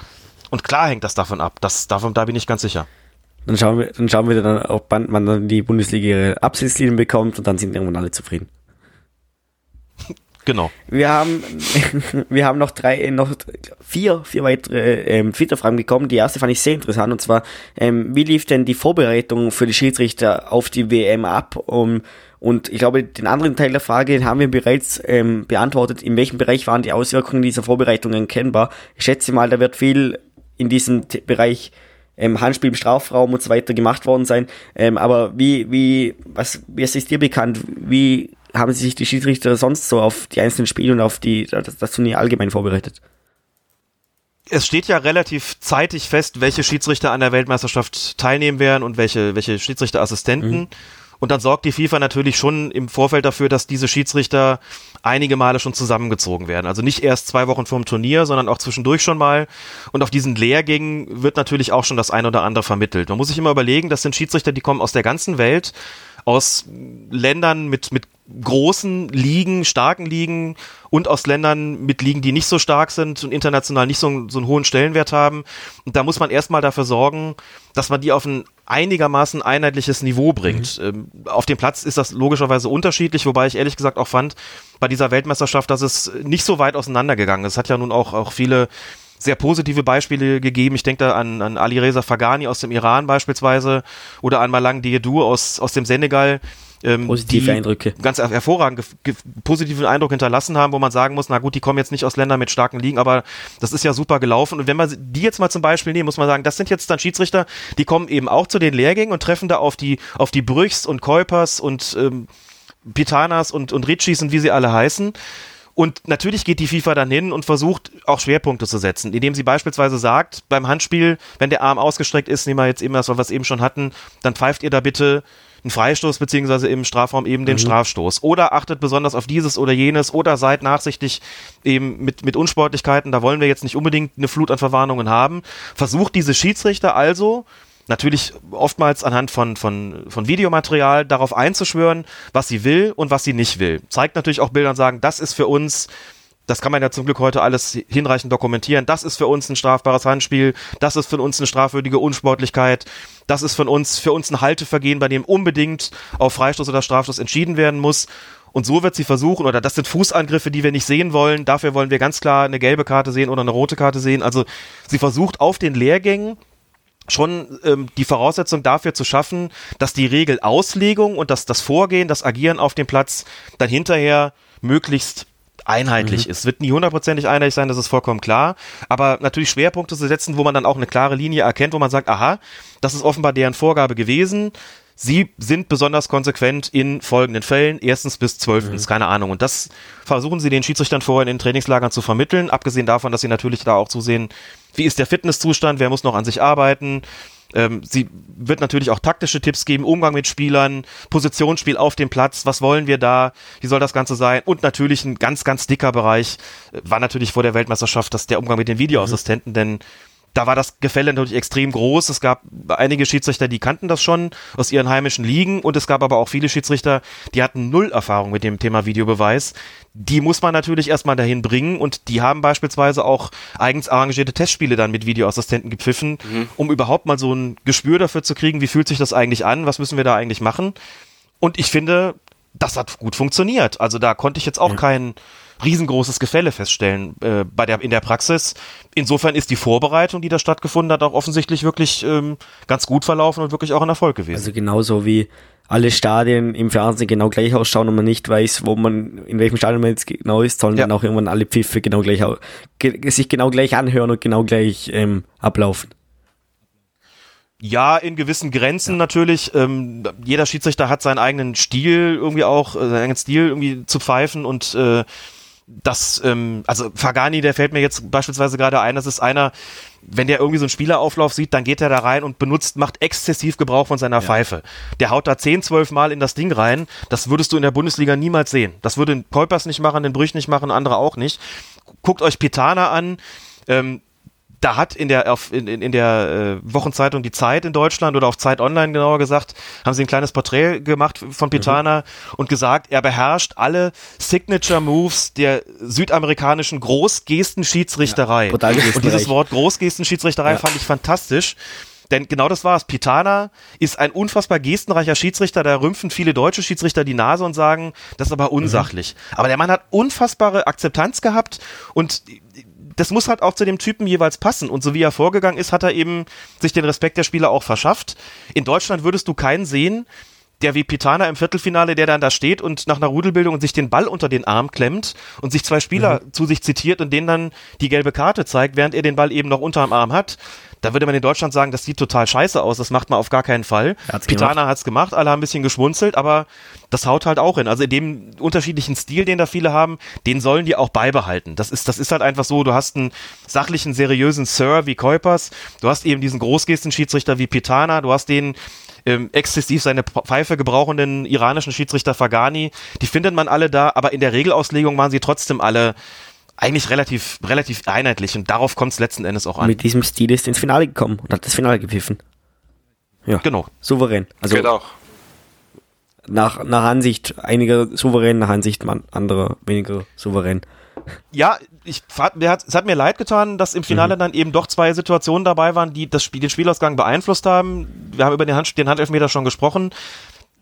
Und klar hängt das davon ab. Das, davon, da bin ich ganz sicher. Dann schauen wir, dann schauen wir dann, ob man dann die Bundesliga ihre Absichtslinien bekommt und dann sind irgendwann alle zufrieden. Genau. Wir haben, wir haben noch drei, noch vier, vier weitere ähm, Twitter-Fragen bekommen. Die erste fand ich sehr interessant und zwar, ähm, wie lief denn die Vorbereitung für die Schiedsrichter auf die WM ab? Um, und ich glaube, den anderen Teil der Frage haben wir bereits ähm, beantwortet. In welchem Bereich waren die Auswirkungen dieser Vorbereitungen kennbar? Ich schätze mal, da wird viel in diesem T Bereich ähm, Handspiel im Strafraum und so weiter gemacht worden sein. Ähm, aber wie, wie, was, wie ist dir bekannt? Wie haben sich die Schiedsrichter sonst so auf die einzelnen Spiele und auf die, das, das Turnier allgemein vorbereitet? es steht ja relativ zeitig fest, welche Schiedsrichter an der Weltmeisterschaft teilnehmen werden und welche, welche Schiedsrichterassistenten. Mhm. Und dann sorgt die FIFA natürlich schon im Vorfeld dafür, dass diese Schiedsrichter einige Male schon zusammengezogen werden. Also nicht erst zwei Wochen vorm Turnier, sondern auch zwischendurch schon mal. Und auf diesen Lehrgängen wird natürlich auch schon das ein oder andere vermittelt. Man muss sich immer überlegen, das sind Schiedsrichter, die kommen aus der ganzen Welt, aus Ländern mit, mit großen Ligen, starken Ligen und aus Ländern mit Ligen, die nicht so stark sind und international nicht so, so einen hohen Stellenwert haben. Und da muss man erstmal dafür sorgen, dass man die auf ein einigermaßen einheitliches Niveau bringt. Mhm. Ähm, auf dem Platz ist das logischerweise unterschiedlich, wobei ich ehrlich gesagt auch fand, bei dieser Weltmeisterschaft, dass es nicht so weit auseinandergegangen ist. Es hat ja nun auch, auch viele sehr positive Beispiele gegeben. Ich denke da an, an Ali Reza Fagani aus dem Iran beispielsweise oder an Malang Diedou aus, aus dem Senegal, ähm, positive Eindrücke. Ganz hervorragend positiven Eindruck hinterlassen haben, wo man sagen muss, na gut, die kommen jetzt nicht aus Ländern mit starken Ligen, aber das ist ja super gelaufen. Und wenn man die jetzt mal zum Beispiel nehmen, muss man sagen, das sind jetzt dann Schiedsrichter, die kommen eben auch zu den Lehrgängen und treffen da auf die, auf die Brüchs und Kuipers und ähm, Pitanas und, und Ritchis und wie sie alle heißen. Und natürlich geht die FIFA dann hin und versucht auch Schwerpunkte zu setzen, indem sie beispielsweise sagt, beim Handspiel, wenn der Arm ausgestreckt ist, nehmen wir jetzt eben das, was wir eben schon hatten, dann pfeift ihr da bitte einen Freistoß beziehungsweise im Strafraum eben den mhm. Strafstoß. Oder achtet besonders auf dieses oder jenes oder seid nachsichtig eben mit, mit Unsportlichkeiten. Da wollen wir jetzt nicht unbedingt eine Flut an Verwarnungen haben. Versucht diese Schiedsrichter also natürlich oftmals anhand von, von, von Videomaterial darauf einzuschwören, was sie will und was sie nicht will. Zeigt natürlich auch Bilder und sagen, das ist für uns das kann man ja zum Glück heute alles hinreichend dokumentieren. Das ist für uns ein strafbares Handspiel. Das ist für uns eine strafwürdige Unsportlichkeit. Das ist von uns, für uns ein Haltevergehen, bei dem unbedingt auf Freistoß oder Strafstoß entschieden werden muss. Und so wird sie versuchen, oder das sind Fußangriffe, die wir nicht sehen wollen. Dafür wollen wir ganz klar eine gelbe Karte sehen oder eine rote Karte sehen. Also sie versucht auf den Lehrgängen schon ähm, die Voraussetzung dafür zu schaffen, dass die Regelauslegung und dass das Vorgehen, das Agieren auf dem Platz dann hinterher möglichst einheitlich mhm. ist. Es wird nie hundertprozentig einheitlich sein, das ist vollkommen klar. Aber natürlich Schwerpunkte zu setzen, wo man dann auch eine klare Linie erkennt, wo man sagt, aha, das ist offenbar deren Vorgabe gewesen. Sie sind besonders konsequent in folgenden Fällen, erstens bis zwölftens, mhm. keine Ahnung. Und das versuchen sie den Schiedsrichtern vorher in den Trainingslagern zu vermitteln, abgesehen davon, dass sie natürlich da auch zusehen, wie ist der Fitnesszustand, wer muss noch an sich arbeiten, ähm, sie wird natürlich auch taktische Tipps geben, Umgang mit Spielern, Positionsspiel auf dem Platz, was wollen wir da, wie soll das Ganze sein? Und natürlich ein ganz, ganz dicker Bereich äh, war natürlich vor der Weltmeisterschaft das der Umgang mit den Videoassistenten, mhm. denn da war das Gefälle natürlich extrem groß. Es gab einige Schiedsrichter, die kannten das schon aus ihren heimischen Ligen und es gab aber auch viele Schiedsrichter, die hatten null Erfahrung mit dem Thema Videobeweis. Die muss man natürlich erstmal dahin bringen und die haben beispielsweise auch eigens arrangierte Testspiele dann mit Videoassistenten gepfiffen, mhm. um überhaupt mal so ein Gespür dafür zu kriegen, wie fühlt sich das eigentlich an, was müssen wir da eigentlich machen. Und ich finde, das hat gut funktioniert. Also da konnte ich jetzt auch ja. keinen riesengroßes Gefälle feststellen äh, bei der, in der Praxis. Insofern ist die Vorbereitung, die da stattgefunden hat, auch offensichtlich wirklich ähm, ganz gut verlaufen und wirklich auch ein Erfolg gewesen. Also genauso wie alle Stadien im Fernsehen genau gleich ausschauen und man nicht weiß, wo man, in welchem Stadion man jetzt genau ist, sollen ja. dann auch irgendwann alle Pfiffe genau gleich, ge sich genau gleich anhören und genau gleich ähm, ablaufen. Ja, in gewissen Grenzen ja. natürlich. Ähm, jeder Schiedsrichter hat seinen eigenen Stil irgendwie auch, äh, seinen eigenen Stil irgendwie zu pfeifen und äh, das, ähm, also Fagani, der fällt mir jetzt beispielsweise gerade ein, das ist einer, wenn der irgendwie so einen Spielerauflauf sieht, dann geht er da rein und benutzt, macht exzessiv Gebrauch von seiner ja. Pfeife. Der haut da 10, 12 Mal in das Ding rein. Das würdest du in der Bundesliga niemals sehen. Das würde Kolpers nicht machen, den Brüch nicht machen, andere auch nicht. Guckt euch Pitana an. Ähm, da hat in der, auf, in, in der äh, Wochenzeitung Die Zeit in Deutschland oder auf Zeit Online genauer gesagt, haben sie ein kleines Porträt gemacht von Pitana mhm. und gesagt, er beherrscht alle Signature Moves der südamerikanischen Großgestenschiedsrichterei. Ja, und dieses Wort Großgestenschiedsrichterei ja. fand ich fantastisch Denn genau das war es. Pitana ist ein unfassbar gestenreicher Schiedsrichter. Da rümpfen viele deutsche Schiedsrichter die Nase und sagen, das ist aber unsachlich. Mhm. Aber der Mann hat unfassbare Akzeptanz gehabt und das muss halt auch zu dem Typen jeweils passen. Und so wie er vorgegangen ist, hat er eben sich den Respekt der Spieler auch verschafft. In Deutschland würdest du keinen sehen, der wie Pitana im Viertelfinale, der dann da steht und nach einer Rudelbildung und sich den Ball unter den Arm klemmt und sich zwei Spieler mhm. zu sich zitiert und denen dann die gelbe Karte zeigt, während er den Ball eben noch unter dem Arm hat. Da würde man in Deutschland sagen, das sieht total scheiße aus, das macht man auf gar keinen Fall. Hat's Pitana hat es gemacht, alle haben ein bisschen geschmunzelt, aber das haut halt auch hin. Also in dem unterschiedlichen Stil, den da viele haben, den sollen die auch beibehalten. Das ist, das ist halt einfach so, du hast einen sachlichen, seriösen Sir wie Kuipers, du hast eben diesen Großgesten-Schiedsrichter wie Pitana, du hast den ähm, exzessiv seine Pfeife gebrauchenden iranischen Schiedsrichter Fagani, die findet man alle da, aber in der Regelauslegung waren sie trotzdem alle eigentlich relativ, relativ einheitlich und darauf kommt es letzten Endes auch an. Mit diesem Stil ist ins Finale gekommen und hat das Finale gepfiffen. Ja, genau. Souverän. Also genau. Nach, nach Ansicht einiger souverän, nach Ansicht anderer weniger souverän. Ja, ich, es hat mir leid getan, dass im Finale mhm. dann eben doch zwei Situationen dabei waren, die das Spiel, den Spielausgang beeinflusst haben. Wir haben über den, Hand, den Handelfmeter schon gesprochen.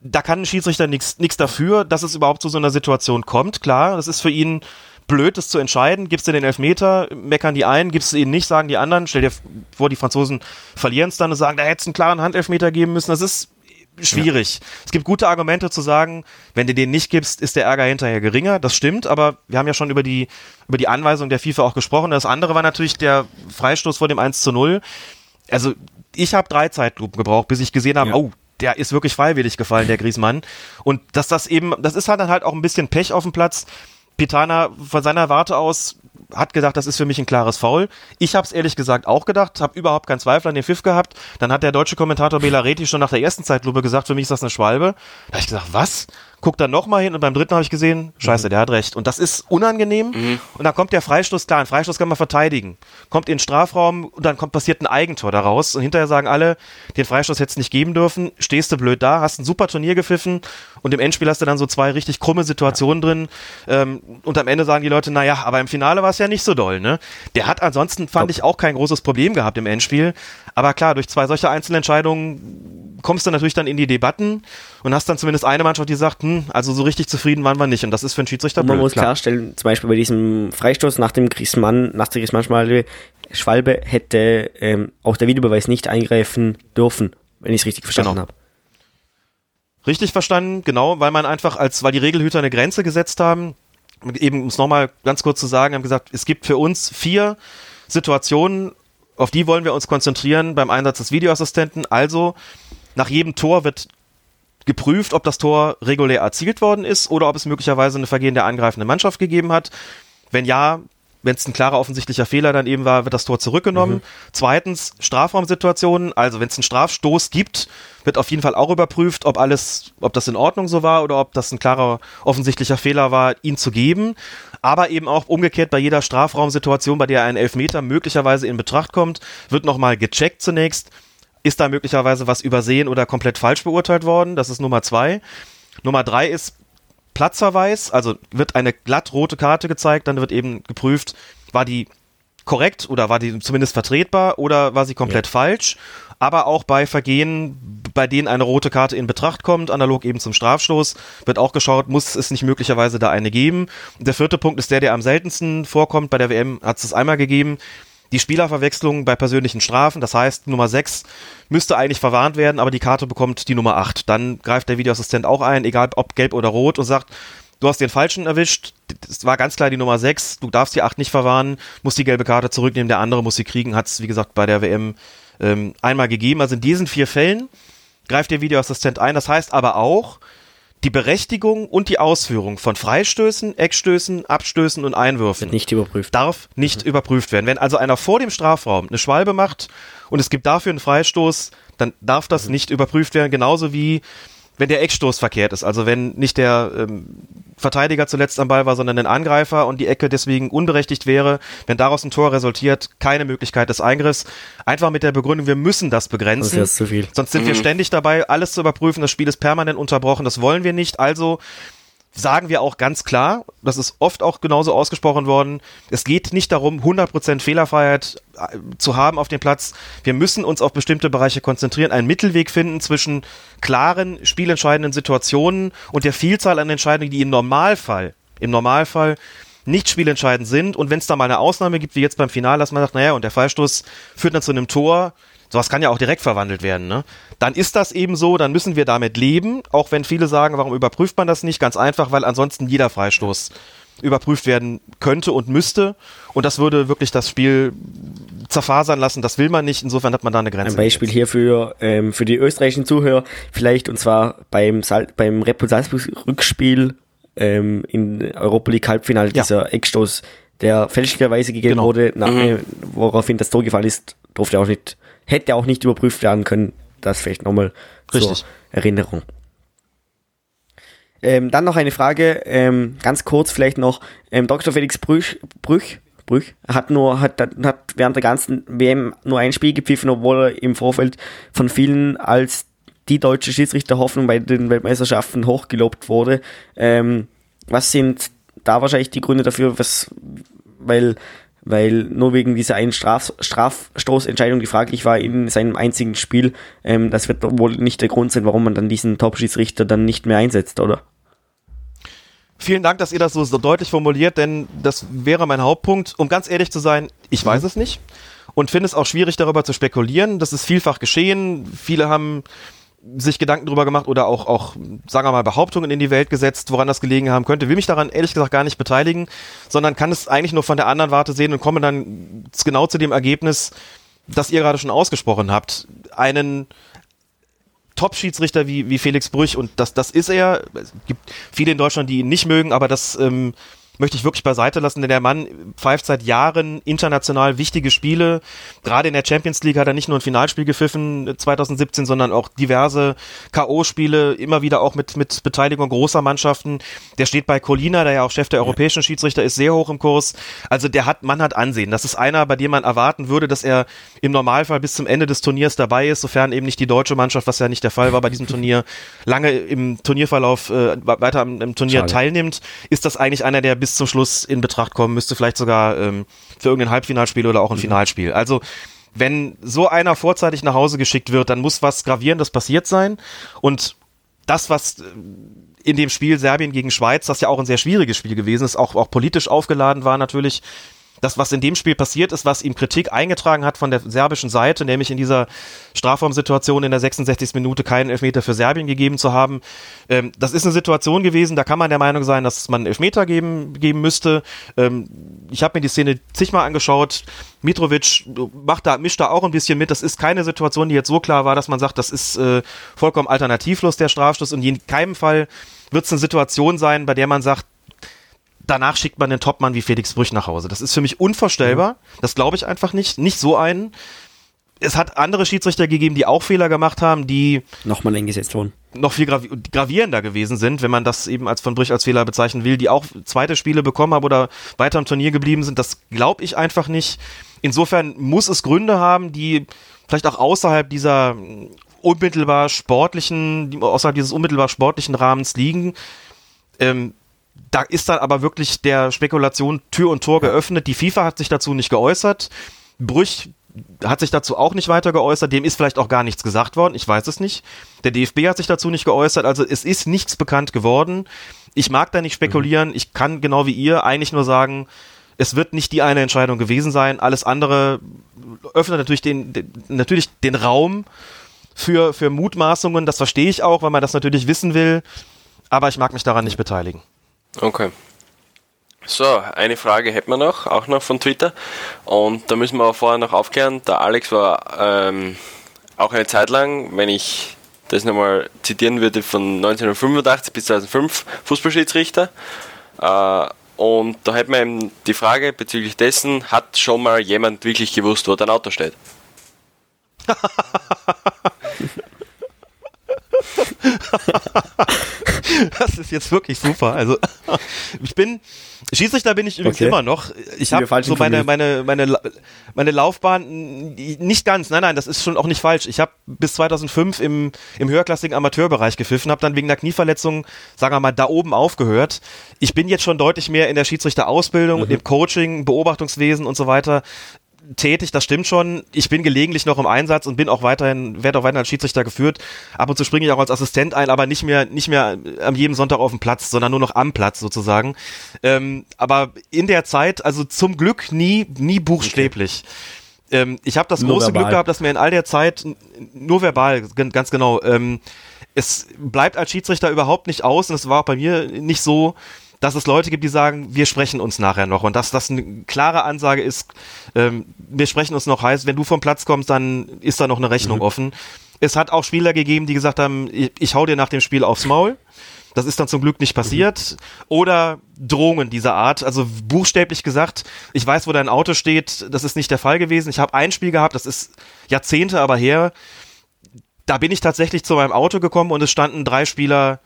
Da kann ein Schiedsrichter nichts dafür, dass es überhaupt zu so einer Situation kommt. Klar, das ist für ihn blöd, das zu entscheiden. Gibst du den Elfmeter, meckern die einen, gibst du ihn nicht, sagen die anderen. Stell dir vor, die Franzosen verlieren es dann und sagen, da hätte es einen klaren Handelfmeter geben müssen. Das ist schwierig. Ja. Es gibt gute Argumente zu sagen, wenn du den nicht gibst, ist der Ärger hinterher geringer. Das stimmt, aber wir haben ja schon über die, über die Anweisung der FIFA auch gesprochen. Das andere war natürlich der Freistoß vor dem 1 zu 0. Also, ich habe drei Zeitlupen gebraucht, bis ich gesehen habe, ja. oh, der ist wirklich freiwillig gefallen, der Griesmann. Und dass das eben, das ist halt dann halt auch ein bisschen Pech auf dem Platz. Pitana von seiner Warte aus hat gedacht, das ist für mich ein klares Foul. Ich habe es ehrlich gesagt auch gedacht, habe überhaupt keinen Zweifel an den Pfiff gehabt. Dann hat der deutsche Kommentator Bela Reti schon nach der ersten Zeitlupe gesagt, für mich ist das eine Schwalbe. Da habe ich gesagt, was? Guck dann nochmal hin und beim dritten habe ich gesehen, scheiße, mhm. der hat recht. Und das ist unangenehm. Mhm. Und dann kommt der Freistoß, klar, ein Freistoß kann man verteidigen. Kommt in den Strafraum und dann kommt, passiert ein Eigentor daraus. Und hinterher sagen alle, den Freistoß hätte es nicht geben dürfen. Stehst du blöd da, hast ein super Turnier gepfiffen und im Endspiel hast du dann so zwei richtig krumme Situationen ja. drin. Ähm, und am Ende sagen die Leute, naja, aber im Finale war es ja nicht so doll, ne? Der hat ansonsten, fand Top. ich, auch kein großes Problem gehabt im Endspiel. Aber klar, durch zwei solche Einzelentscheidungen kommst du natürlich dann in die Debatten und hast dann zumindest eine Mannschaft, die sagt, hm, also so richtig zufrieden waren wir nicht. Und das ist für einen Schiedsrichter und Man blöd, muss klar. klarstellen, zum Beispiel bei diesem Freistoß nach dem Griezmann, nach der Griezmann-Schwalbe, Schwalbe hätte ähm, auch der Videobeweis nicht eingreifen dürfen, wenn ich es richtig verstanden genau. habe. Richtig verstanden, genau, weil man einfach als, weil die Regelhüter eine Grenze gesetzt haben, eben um es nochmal ganz kurz zu sagen, haben gesagt, es gibt für uns vier Situationen, auf die wollen wir uns konzentrieren beim Einsatz des Videoassistenten. Also nach jedem Tor wird geprüft, ob das Tor regulär erzielt worden ist oder ob es möglicherweise eine Vergehen der Mannschaft gegeben hat. Wenn ja, wenn es ein klarer offensichtlicher Fehler dann eben war, wird das Tor zurückgenommen. Mhm. Zweitens Strafraumsituationen, also wenn es einen Strafstoß gibt, wird auf jeden Fall auch überprüft, ob alles, ob das in Ordnung so war oder ob das ein klarer offensichtlicher Fehler war, ihn zu geben. Aber eben auch umgekehrt bei jeder Strafraumsituation, bei der ein Elfmeter möglicherweise in Betracht kommt, wird nochmal gecheckt zunächst, ist da möglicherweise was übersehen oder komplett falsch beurteilt worden? Das ist Nummer zwei. Nummer drei ist Platzverweis, also wird eine glatt rote Karte gezeigt, dann wird eben geprüft, war die korrekt oder war die zumindest vertretbar oder war sie komplett ja. falsch. Aber auch bei Vergehen, bei denen eine rote Karte in Betracht kommt, analog eben zum Strafstoß, wird auch geschaut, muss es nicht möglicherweise da eine geben. Der vierte Punkt ist der, der am seltensten vorkommt. Bei der WM hat es einmal gegeben die Spielerverwechslung bei persönlichen Strafen. Das heißt, Nummer 6 müsste eigentlich verwarnt werden, aber die Karte bekommt die Nummer 8. Dann greift der Videoassistent auch ein, egal ob gelb oder rot, und sagt, du hast den falschen erwischt. Das war ganz klar die Nummer 6. Du darfst die 8 nicht verwahren, musst die gelbe Karte zurücknehmen, der andere muss sie kriegen. Hat es, wie gesagt, bei der WM ähm, einmal gegeben. Also in diesen vier Fällen greift der Videoassistent ein. Das heißt aber auch, die Berechtigung und die Ausführung von Freistößen, Eckstößen, Abstößen und Einwürfen nicht überprüft. darf nicht mhm. überprüft werden. Wenn also einer vor dem Strafraum eine Schwalbe macht und es gibt dafür einen Freistoß, dann darf das mhm. nicht überprüft werden, genauso wie wenn der Eckstoß verkehrt ist. Also wenn nicht der ähm, Verteidiger zuletzt am Ball war, sondern ein Angreifer und die Ecke deswegen unberechtigt wäre, wenn daraus ein Tor resultiert, keine Möglichkeit des Eingriffs. Einfach mit der Begründung, wir müssen das begrenzen. Das ist zu viel. Sonst sind mhm. wir ständig dabei, alles zu überprüfen. Das Spiel ist permanent unterbrochen. Das wollen wir nicht. Also sagen wir auch ganz klar, das ist oft auch genauso ausgesprochen worden, es geht nicht darum, 100% Fehlerfreiheit äh, zu haben auf dem Platz. Wir müssen uns auf bestimmte Bereiche konzentrieren, einen Mittelweg finden zwischen klaren, spielentscheidenden Situationen und der Vielzahl an Entscheidungen, die im Normalfall, im Normalfall nicht spielentscheidend sind. Und wenn es da mal eine Ausnahme gibt, wie jetzt beim Finale, dass man sagt, naja, und der Freistoß führt dann zu einem Tor, sowas kann ja auch direkt verwandelt werden, ne? Dann ist das eben so, dann müssen wir damit leben, auch wenn viele sagen, warum überprüft man das nicht? Ganz einfach, weil ansonsten jeder Freistoß überprüft werden könnte und müsste. Und das würde wirklich das Spiel zerfasern lassen. Das will man nicht. Insofern hat man da eine Grenze. Ein Beispiel hier für, ähm, für die österreichischen Zuhörer vielleicht, und zwar beim, Sal beim Red Salzburg Rückspiel ähm, in Europa League Halbfinale, Ja. dieser Eckstoß, der fälschlicherweise gegeben Genau. wurde, nach, äh, woraufhin das Tor gefallen ist, durfte auch nicht, hätte auch nicht überprüft werden können. Das vielleicht nochmal zur. Erinnerung. Ähm, dann noch eine Frage, ähm, ganz kurz vielleicht noch. Ähm, Dr. Felix Brüch, Brüch, Brüch hat nur, hat, hat während der ganzen WM nur ein Spiel gepfiffen, obwohl er im Vorfeld von vielen als die deutsche Schiedsrichterhoffnung bei den Weltmeisterschaften hochgelobt wurde. Ähm, was sind da wahrscheinlich die Gründe dafür, was, weil, weil nur wegen dieser einen Straf, Strafstoßentscheidung, die fraglich war in seinem einzigen Spiel, ähm, das wird wohl nicht der Grund sein, warum man dann diesen Top-Schiedsrichter dann nicht mehr einsetzt, oder? Vielen Dank, dass ihr das so, so deutlich formuliert, denn das wäre mein Hauptpunkt. Um ganz ehrlich zu sein, ich weiß es nicht und finde es auch schwierig, darüber zu spekulieren. Das ist vielfach geschehen. Viele haben sich Gedanken darüber gemacht oder auch, auch, sagen wir mal, Behauptungen in die Welt gesetzt, woran das gelegen haben könnte. Will mich daran ehrlich gesagt gar nicht beteiligen, sondern kann es eigentlich nur von der anderen Warte sehen und komme dann genau zu dem Ergebnis, das ihr gerade schon ausgesprochen habt. Einen Top-Schiedsrichter wie, wie Felix Brüch und das, das ist er. Es gibt viele in Deutschland, die ihn nicht mögen, aber das ähm, möchte ich wirklich beiseite lassen, denn der Mann pfeift seit Jahren international wichtige Spiele. Gerade in der Champions League hat er nicht nur ein Finalspiel gepfiffen äh, 2017, sondern auch diverse K.O.-Spiele, immer wieder auch mit, mit Beteiligung großer Mannschaften. Der steht bei Colina, der ja auch Chef der europäischen Schiedsrichter ist, sehr hoch im Kurs. Also der hat, Mann hat Ansehen. Das ist einer, bei dem man erwarten würde, dass er im Normalfall bis zum Ende des Turniers dabei ist, sofern eben nicht die deutsche Mannschaft, was ja nicht der Fall war bei diesem Turnier, lange im Turnierverlauf äh, weiter am, im Turnier Schade. teilnimmt, ist das eigentlich einer, der bis zum Schluss in Betracht kommen müsste, vielleicht sogar ähm, für irgendein Halbfinalspiel oder auch ein Finalspiel. Also wenn so einer vorzeitig nach Hause geschickt wird, dann muss was Gravierendes passiert sein. Und das, was äh, in dem Spiel Serbien gegen Schweiz, das ja auch ein sehr schwieriges Spiel gewesen ist, auch, auch politisch aufgeladen war natürlich, das, was in dem Spiel passiert ist, was ihm Kritik eingetragen hat von der serbischen Seite, nämlich in dieser Strafraumsituation in der 66. Minute keinen Elfmeter für Serbien gegeben zu haben. Ähm, das ist eine Situation gewesen, da kann man der Meinung sein, dass man Elfmeter geben, geben müsste. Ähm, ich habe mir die Szene zigmal angeschaut. Mitrovic macht da, mischt da auch ein bisschen mit. Das ist keine Situation, die jetzt so klar war, dass man sagt, das ist äh, vollkommen alternativlos, der Strafstoß. Und in keinem Fall wird es eine Situation sein, bei der man sagt, danach schickt man den Topmann wie Felix Brüch nach Hause. Das ist für mich unvorstellbar. Das glaube ich einfach nicht. Nicht so einen. Es hat andere Schiedsrichter gegeben, die auch Fehler gemacht haben, die Nochmal eingesetzt worden. noch viel gravi gravierender gewesen sind, wenn man das eben als von Brüch als Fehler bezeichnen will, die auch zweite Spiele bekommen haben oder weiter im Turnier geblieben sind. Das glaube ich einfach nicht. Insofern muss es Gründe haben, die vielleicht auch außerhalb dieser unmittelbar sportlichen, außerhalb dieses unmittelbar sportlichen Rahmens liegen. Ähm, da ist dann aber wirklich der Spekulation Tür und Tor geöffnet. Die FIFA hat sich dazu nicht geäußert. Brüch hat sich dazu auch nicht weiter geäußert. Dem ist vielleicht auch gar nichts gesagt worden. Ich weiß es nicht. Der DFB hat sich dazu nicht geäußert. Also es ist nichts bekannt geworden. Ich mag da nicht spekulieren. Ich kann genau wie ihr eigentlich nur sagen, es wird nicht die eine Entscheidung gewesen sein. Alles andere öffnet natürlich den, den natürlich den Raum für, für Mutmaßungen. Das verstehe ich auch, weil man das natürlich wissen will. Aber ich mag mich daran nicht beteiligen. Okay. So, eine Frage hätten wir noch, auch noch von Twitter. Und da müssen wir auch vorher noch aufklären. Der Alex war ähm, auch eine Zeit lang, wenn ich das nochmal zitieren würde, von 1985 bis 2005 Fußballschiedsrichter. Äh, und da hätten wir eben die Frage bezüglich dessen, hat schon mal jemand wirklich gewusst, wo dein Auto steht? Das ist jetzt wirklich super. Also ich bin Schiedsrichter bin ich übrigens okay. immer noch. Ich habe so meine meine meine meine Laufbahn nicht ganz. Nein, nein, das ist schon auch nicht falsch. Ich habe bis 2005 im im höherklassigen Amateurbereich gepfiffen, habe dann wegen einer Knieverletzung, sagen wir mal, da oben aufgehört. Ich bin jetzt schon deutlich mehr in der Schiedsrichterausbildung, mhm. im Coaching, Beobachtungswesen und so weiter tätig, das stimmt schon. Ich bin gelegentlich noch im Einsatz und bin auch weiterhin, werde auch weiterhin als Schiedsrichter geführt. Ab und zu springe ich auch als Assistent ein, aber nicht mehr, nicht mehr am jedem Sonntag auf dem Platz, sondern nur noch am Platz sozusagen. Ähm, aber in der Zeit, also zum Glück nie, nie buchstäblich. Okay. Ähm, ich habe das nur große verbal. Glück gehabt, dass mir in all der Zeit, nur verbal, ganz genau, ähm, es bleibt als Schiedsrichter überhaupt nicht aus und es war auch bei mir nicht so, dass es Leute gibt, die sagen, wir sprechen uns nachher noch und dass das eine klare Ansage ist, ähm, wir sprechen uns noch heißt, wenn du vom Platz kommst, dann ist da noch eine Rechnung mhm. offen. Es hat auch Spieler gegeben, die gesagt haben, ich, ich hau dir nach dem Spiel aufs Maul. Das ist dann zum Glück nicht passiert. Mhm. Oder Drohungen dieser Art. Also buchstäblich gesagt, ich weiß, wo dein Auto steht. Das ist nicht der Fall gewesen. Ich habe ein Spiel gehabt, das ist Jahrzehnte aber her. Da bin ich tatsächlich zu meinem Auto gekommen und es standen drei Spieler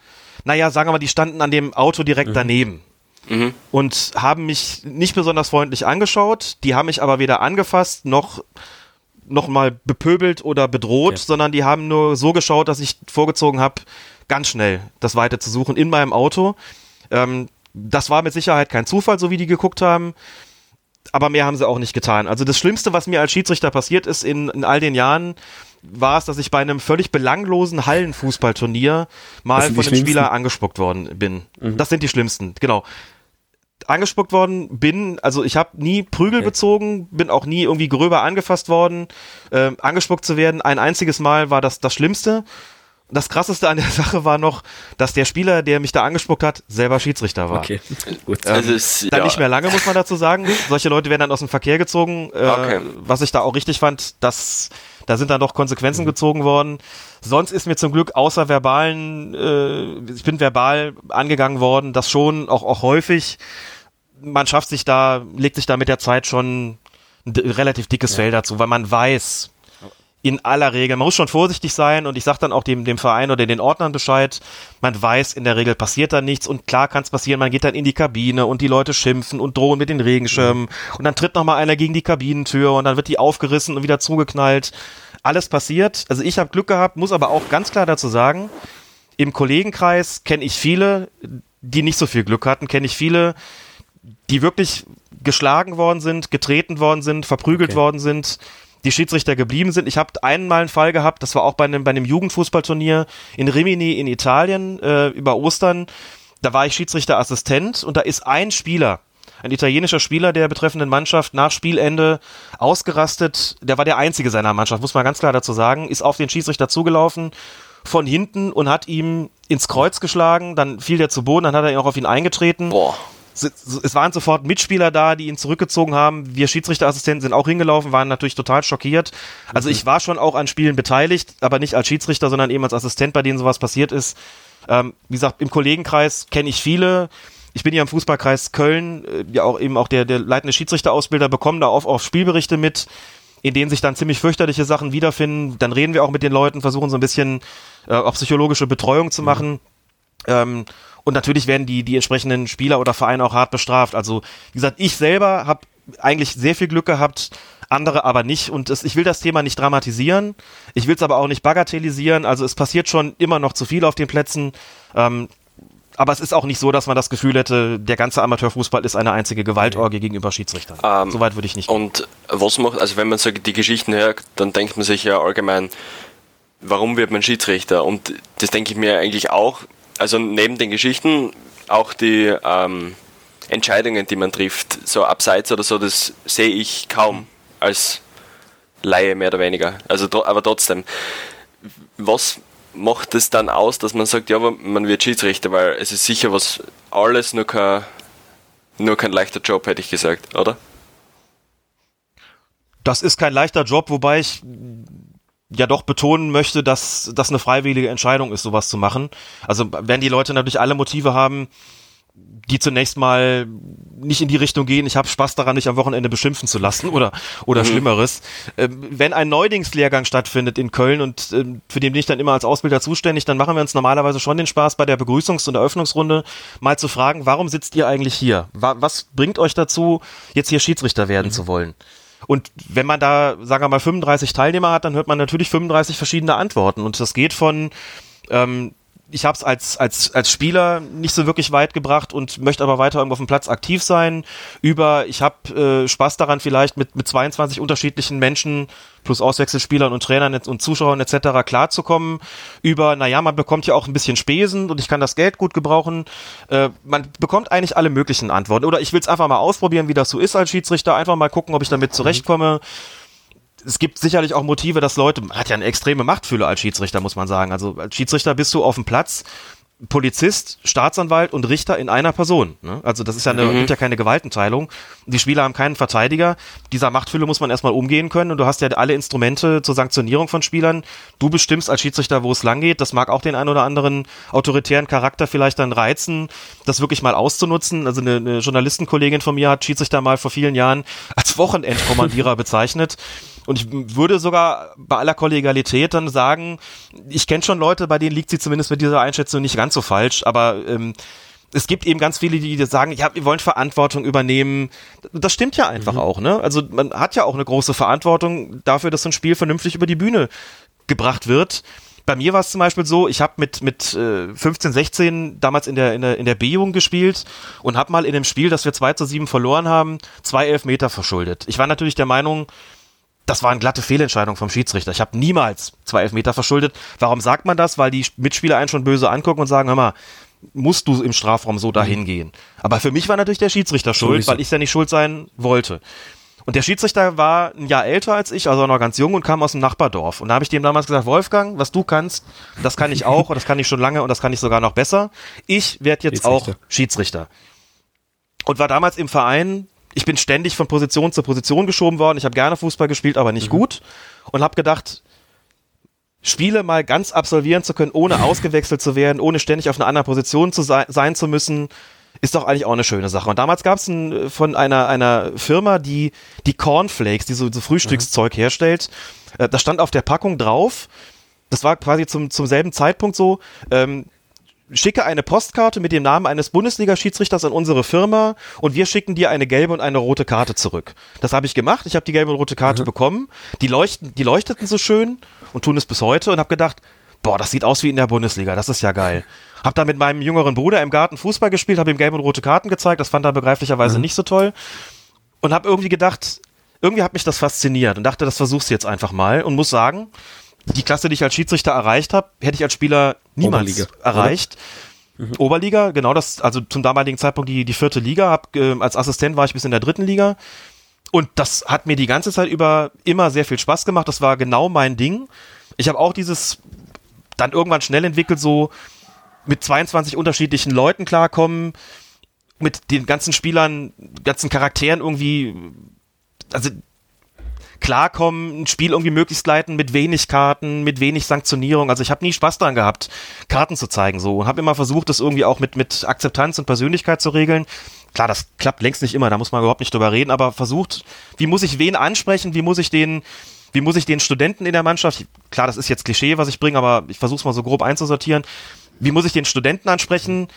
naja, sagen wir mal, die standen an dem Auto direkt mhm. daneben. Mhm. Und haben mich nicht besonders freundlich angeschaut. Die haben mich aber weder angefasst noch noch mal bepöbelt oder bedroht, okay. sondern die haben nur so geschaut, dass ich vorgezogen habe, ganz schnell das Weite zu suchen in meinem Auto. Ähm, das war mit Sicherheit kein Zufall, so wie die geguckt haben. Aber mehr haben sie auch nicht getan. Also das Schlimmste, was mir als Schiedsrichter passiert ist in, in all den Jahren, war es, dass ich bei einem völlig belanglosen Hallenfußballturnier mal von einem Spieler angespuckt worden bin. Mhm. Das sind die schlimmsten, genau. Angespuckt worden bin, also ich habe nie Prügel okay. bezogen, bin auch nie irgendwie gröber angefasst worden. Äh, angespuckt zu werden, ein einziges Mal war das das Schlimmste. Das krasseste an der Sache war noch, dass der Spieler, der mich da angespuckt hat, selber Schiedsrichter war. Okay, gut. Ähm, also ist, dann ja. nicht mehr lange, muss man dazu sagen. Solche Leute werden dann aus dem Verkehr gezogen. Äh, okay. Was ich da auch richtig fand, dass da sind dann doch Konsequenzen mhm. gezogen worden. Sonst ist mir zum Glück außer verbalen, äh, ich bin verbal angegangen worden, das schon auch, auch häufig. Man schafft sich da, legt sich da mit der Zeit schon ein relativ dickes ja. Fell dazu, weil man weiß, in aller Regel, man muss schon vorsichtig sein und ich sage dann auch dem, dem Verein oder den Ordnern Bescheid, man weiß, in der Regel passiert da nichts und klar kann es passieren, man geht dann in die Kabine und die Leute schimpfen und drohen mit den Regenschirmen mhm. und dann tritt nochmal einer gegen die Kabinentür und dann wird die aufgerissen und wieder zugeknallt. Alles passiert. Also ich habe Glück gehabt, muss aber auch ganz klar dazu sagen, im Kollegenkreis kenne ich viele, die nicht so viel Glück hatten, kenne ich viele, die wirklich geschlagen worden sind, getreten worden sind, verprügelt okay. worden sind die Schiedsrichter geblieben sind. Ich habe einmal einen Fall gehabt, das war auch bei einem, bei einem Jugendfußballturnier in Rimini in Italien äh, über Ostern. Da war ich Schiedsrichterassistent und da ist ein Spieler, ein italienischer Spieler der betreffenden Mannschaft nach Spielende ausgerastet. Der war der einzige seiner Mannschaft, muss man ganz klar dazu sagen, ist auf den Schiedsrichter zugelaufen von hinten und hat ihm ins Kreuz geschlagen, dann fiel der zu Boden, dann hat er auch auf ihn eingetreten. Boah es waren sofort Mitspieler da, die ihn zurückgezogen haben. Wir Schiedsrichterassistenten sind auch hingelaufen, waren natürlich total schockiert. Also mhm. ich war schon auch an Spielen beteiligt, aber nicht als Schiedsrichter, sondern eben als Assistent, bei denen sowas passiert ist. Ähm, wie gesagt, im Kollegenkreis kenne ich viele. Ich bin hier im Fußballkreis Köln, äh, ja auch eben auch der, der leitende Schiedsrichterausbilder, bekommen da oft auch Spielberichte mit, in denen sich dann ziemlich fürchterliche Sachen wiederfinden. Dann reden wir auch mit den Leuten, versuchen so ein bisschen äh, auch psychologische Betreuung zu mhm. machen. Mhm. Ähm, und natürlich werden die, die entsprechenden Spieler oder Vereine auch hart bestraft. Also, wie gesagt, ich selber habe eigentlich sehr viel Glück gehabt, andere aber nicht. Und es, ich will das Thema nicht dramatisieren. Ich will es aber auch nicht bagatellisieren. Also es passiert schon immer noch zu viel auf den Plätzen. Ähm, aber es ist auch nicht so, dass man das Gefühl hätte, der ganze Amateurfußball ist eine einzige Gewaltorgie gegenüber Schiedsrichtern. Ähm, Soweit würde ich nicht. Gehen. Und was macht, also wenn man so die Geschichten hört, dann denkt man sich ja allgemein, warum wird man Schiedsrichter? Und das denke ich mir eigentlich auch, also neben den Geschichten auch die ähm, Entscheidungen, die man trifft, so abseits oder so, das sehe ich kaum als Laie mehr oder weniger. Also, aber trotzdem, was macht es dann aus, dass man sagt, ja, man wird Schiedsrichter, weil es ist sicher was alles nur kein, nur kein leichter Job, hätte ich gesagt, oder? Das ist kein leichter Job, wobei ich ja doch betonen möchte, dass das eine freiwillige Entscheidung ist, sowas zu machen. Also wenn die Leute natürlich alle Motive haben, die zunächst mal nicht in die Richtung gehen, ich habe Spaß daran, mich am Wochenende beschimpfen zu lassen oder, oder mhm. Schlimmeres. Ähm, wenn ein Neudingslehrgang stattfindet in Köln und ähm, für den bin ich dann immer als Ausbilder zuständig, dann machen wir uns normalerweise schon den Spaß bei der Begrüßungs- und Eröffnungsrunde mal zu fragen, warum sitzt ihr eigentlich hier? Was bringt euch dazu, jetzt hier Schiedsrichter werden mhm. zu wollen? Und wenn man da, sagen wir mal, 35 Teilnehmer hat, dann hört man natürlich 35 verschiedene Antworten. Und das geht von, ähm, ich habe es als, als, als Spieler nicht so wirklich weit gebracht und möchte aber weiter irgendwo auf dem Platz aktiv sein. Über, ich habe äh, Spaß daran, vielleicht mit, mit 22 unterschiedlichen Menschen plus Auswechselspielern und Trainern und Zuschauern etc. klarzukommen. Über, naja, man bekommt ja auch ein bisschen Spesen und ich kann das Geld gut gebrauchen. Äh, man bekommt eigentlich alle möglichen Antworten. Oder ich will es einfach mal ausprobieren, wie das so ist als Schiedsrichter. Einfach mal gucken, ob ich damit zurechtkomme. Mhm es gibt sicherlich auch Motive, dass Leute, man hat ja eine extreme Machtfülle als Schiedsrichter, muss man sagen. Also als Schiedsrichter bist du auf dem Platz, Polizist, Staatsanwalt und Richter in einer Person. Ne? Also das ist ja, eine, mhm. gibt ja keine Gewaltenteilung. Die Spieler haben keinen Verteidiger. Dieser Machtfülle muss man erstmal umgehen können und du hast ja alle Instrumente zur Sanktionierung von Spielern. Du bestimmst als Schiedsrichter, wo es lang geht. Das mag auch den einen oder anderen autoritären Charakter vielleicht dann reizen, das wirklich mal auszunutzen. Also eine, eine Journalistenkollegin von mir hat Schiedsrichter mal vor vielen Jahren als Wochenendkommandierer bezeichnet. Und ich würde sogar bei aller Kollegialität dann sagen, ich kenne schon Leute, bei denen liegt sie zumindest mit dieser Einschätzung nicht ganz so falsch, aber ähm, es gibt eben ganz viele, die sagen, ja, wir wollen Verantwortung übernehmen. Das stimmt ja einfach mhm. auch, ne? Also man hat ja auch eine große Verantwortung dafür, dass so ein Spiel vernünftig über die Bühne gebracht wird. Bei mir war es zum Beispiel so, ich habe mit, mit äh, 15, 16 damals in der, in der, in der B-Jugend gespielt und habe mal in dem Spiel, das wir 2 zu 7 verloren haben, zwei Elfmeter verschuldet. Ich war natürlich der Meinung, das war eine glatte Fehlentscheidung vom Schiedsrichter. Ich habe niemals zwei Elfmeter verschuldet. Warum sagt man das? Weil die Mitspieler einen schon böse angucken und sagen, hör mal, musst du im Strafraum so dahin mhm. gehen. Aber für mich war natürlich der Schiedsrichter schuld, weil ich ja nicht schuld sein wollte. Und der Schiedsrichter war ein Jahr älter als ich, also noch ganz jung und kam aus dem Nachbardorf. Und da habe ich dem damals gesagt, Wolfgang, was du kannst, das kann ich auch und das kann ich schon lange und das kann ich sogar noch besser. Ich werde jetzt Schiedsrichter. auch Schiedsrichter. Und war damals im Verein ich bin ständig von Position zu Position geschoben worden. Ich habe gerne Fußball gespielt, aber nicht mhm. gut. Und habe gedacht, Spiele mal ganz absolvieren zu können, ohne ausgewechselt zu werden, ohne ständig auf einer anderen Position zu sein, sein zu müssen, ist doch eigentlich auch eine schöne Sache. Und damals gab es ein, von einer, einer Firma, die die Cornflakes, die so, so Frühstückszeug mhm. herstellt, äh, das stand auf der Packung drauf. Das war quasi zum, zum selben Zeitpunkt so. Ähm, schicke eine Postkarte mit dem Namen eines Bundesliga-Schiedsrichters an unsere Firma und wir schicken dir eine gelbe und eine rote Karte zurück. Das habe ich gemacht. Ich habe die gelbe und rote Karte mhm. bekommen. Die, leuchten, die leuchteten so schön und tun es bis heute und habe gedacht, boah, das sieht aus wie in der Bundesliga. Das ist ja geil. Hab da mit meinem jüngeren Bruder im Garten Fußball gespielt, habe ihm gelbe und rote Karten gezeigt. Das fand er begreiflicherweise mhm. nicht so toll und habe irgendwie gedacht, irgendwie hat mich das fasziniert und dachte, das versuchst du jetzt einfach mal und muss sagen, die Klasse, die ich als Schiedsrichter erreicht habe, hätte ich als Spieler niemals Oberliga, erreicht. Mhm. Oberliga, genau das, also zum damaligen Zeitpunkt die, die vierte Liga. Hab, äh, als Assistent war ich bis in der dritten Liga. Und das hat mir die ganze Zeit über immer sehr viel Spaß gemacht. Das war genau mein Ding. Ich habe auch dieses dann irgendwann schnell entwickelt, so mit 22 unterschiedlichen Leuten klarkommen, mit den ganzen Spielern, ganzen Charakteren irgendwie, also klarkommen, ein Spiel irgendwie möglichst leiten mit wenig Karten, mit wenig Sanktionierung. Also ich habe nie Spaß daran gehabt, Karten zu zeigen so und habe immer versucht, das irgendwie auch mit mit Akzeptanz und Persönlichkeit zu regeln. Klar, das klappt längst nicht immer, da muss man überhaupt nicht drüber reden, aber versucht, wie muss ich wen ansprechen, wie muss ich den wie muss ich den Studenten in der Mannschaft, klar, das ist jetzt Klischee, was ich bringe, aber ich versuche es mal so grob einzusortieren. Wie muss ich den Studenten ansprechen?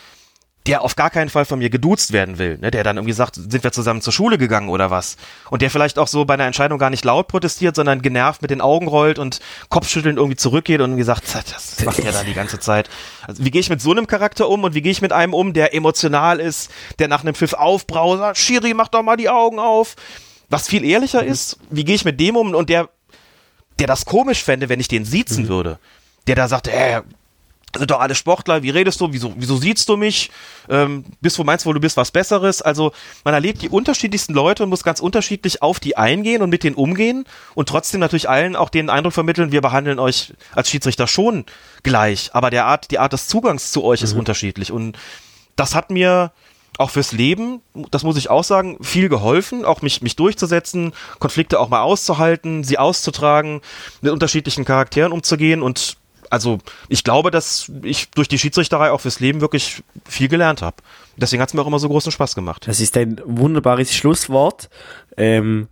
Der auf gar keinen Fall von mir geduzt werden will, ne, der dann irgendwie sagt, sind wir zusammen zur Schule gegangen oder was? Und der vielleicht auch so bei einer Entscheidung gar nicht laut protestiert, sondern genervt mit den Augen rollt und Kopfschütteln irgendwie zurückgeht und irgendwie sagt, das macht er da die ganze Zeit. Also wie gehe ich mit so einem Charakter um und wie gehe ich mit einem um, der emotional ist, der nach einem Pfiff aufbrausert, Schiri, mach doch mal die Augen auf. Was viel ehrlicher mhm. ist, wie gehe ich mit dem um und der, der das komisch fände, wenn ich den siezen mhm. würde der da sagt, äh, sind doch alle Sportler, wie redest du, wieso, wieso siehst du mich, ähm, bist du meinst wohl, du bist was Besseres, also man erlebt die unterschiedlichsten Leute und muss ganz unterschiedlich auf die eingehen und mit denen umgehen und trotzdem natürlich allen auch den Eindruck vermitteln, wir behandeln euch als Schiedsrichter schon gleich, aber der Art, die Art des Zugangs zu euch mhm. ist unterschiedlich. Und das hat mir auch fürs Leben, das muss ich auch sagen, viel geholfen, auch mich, mich durchzusetzen, Konflikte auch mal auszuhalten, sie auszutragen, mit unterschiedlichen Charakteren umzugehen und also ich glaube, dass ich durch die Schiedsrichterei auch fürs Leben wirklich viel gelernt habe. Deswegen hat es mir auch immer so großen Spaß gemacht. Das ist ein wunderbares Schlusswort. Ähm,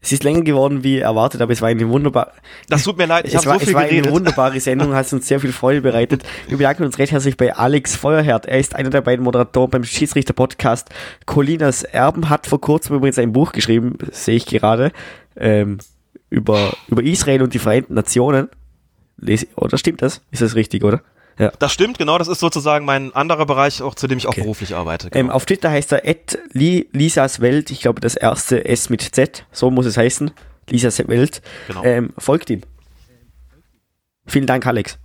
es ist länger geworden wie erwartet, aber es war eine wunderbare. Das tut mir leid, ich habe so viel es war geredet. eine wunderbare Sendung, hat uns sehr viel Freude bereitet. Wir bedanken uns recht herzlich bei Alex Feuerherd. Er ist einer der beiden Moderatoren beim Schiedsrichter-Podcast. Colinas Erben hat vor kurzem übrigens ein Buch geschrieben, sehe ich gerade, ähm, über, über Israel und die Vereinten Nationen. Lese, oder stimmt das? Ist das richtig, oder? Ja. Das stimmt, genau. Das ist sozusagen mein anderer Bereich, auch zu dem ich auch Okay. beruflich arbeite. Ähm, Genau. auf Twitter heißt er at Li Lisas Welt. Ich glaube, das erste S mit Z. So muss es heißen. Lisas Welt. Genau. Ähm, folgt ihm. Vielen Dank, Alex.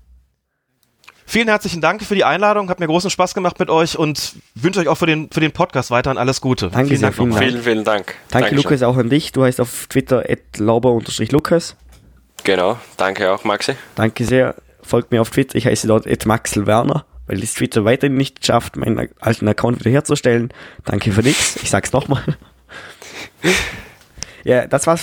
Vielen herzlichen Dank für die Einladung. Hat mir großen Spaß gemacht mit euch und wünsche euch auch für den, für den Podcast weiterhin alles Gute. Danke vielen sehr, Dank vielen. Dank. Vielen, vielen Dank. Danke, Dankeschön. Lukas, auch an dich. Du heißt auf Twitter at lauber-lukas. Genau, danke auch, Maxi. Danke sehr. Folgt mir auf Twitter. Ich heiße dort at Maxel Werner, weil es Twitter weiterhin nicht schafft, meinen alten Account wiederherzustellen. Danke für nichts. Ich sag's nochmal. Ja, das war's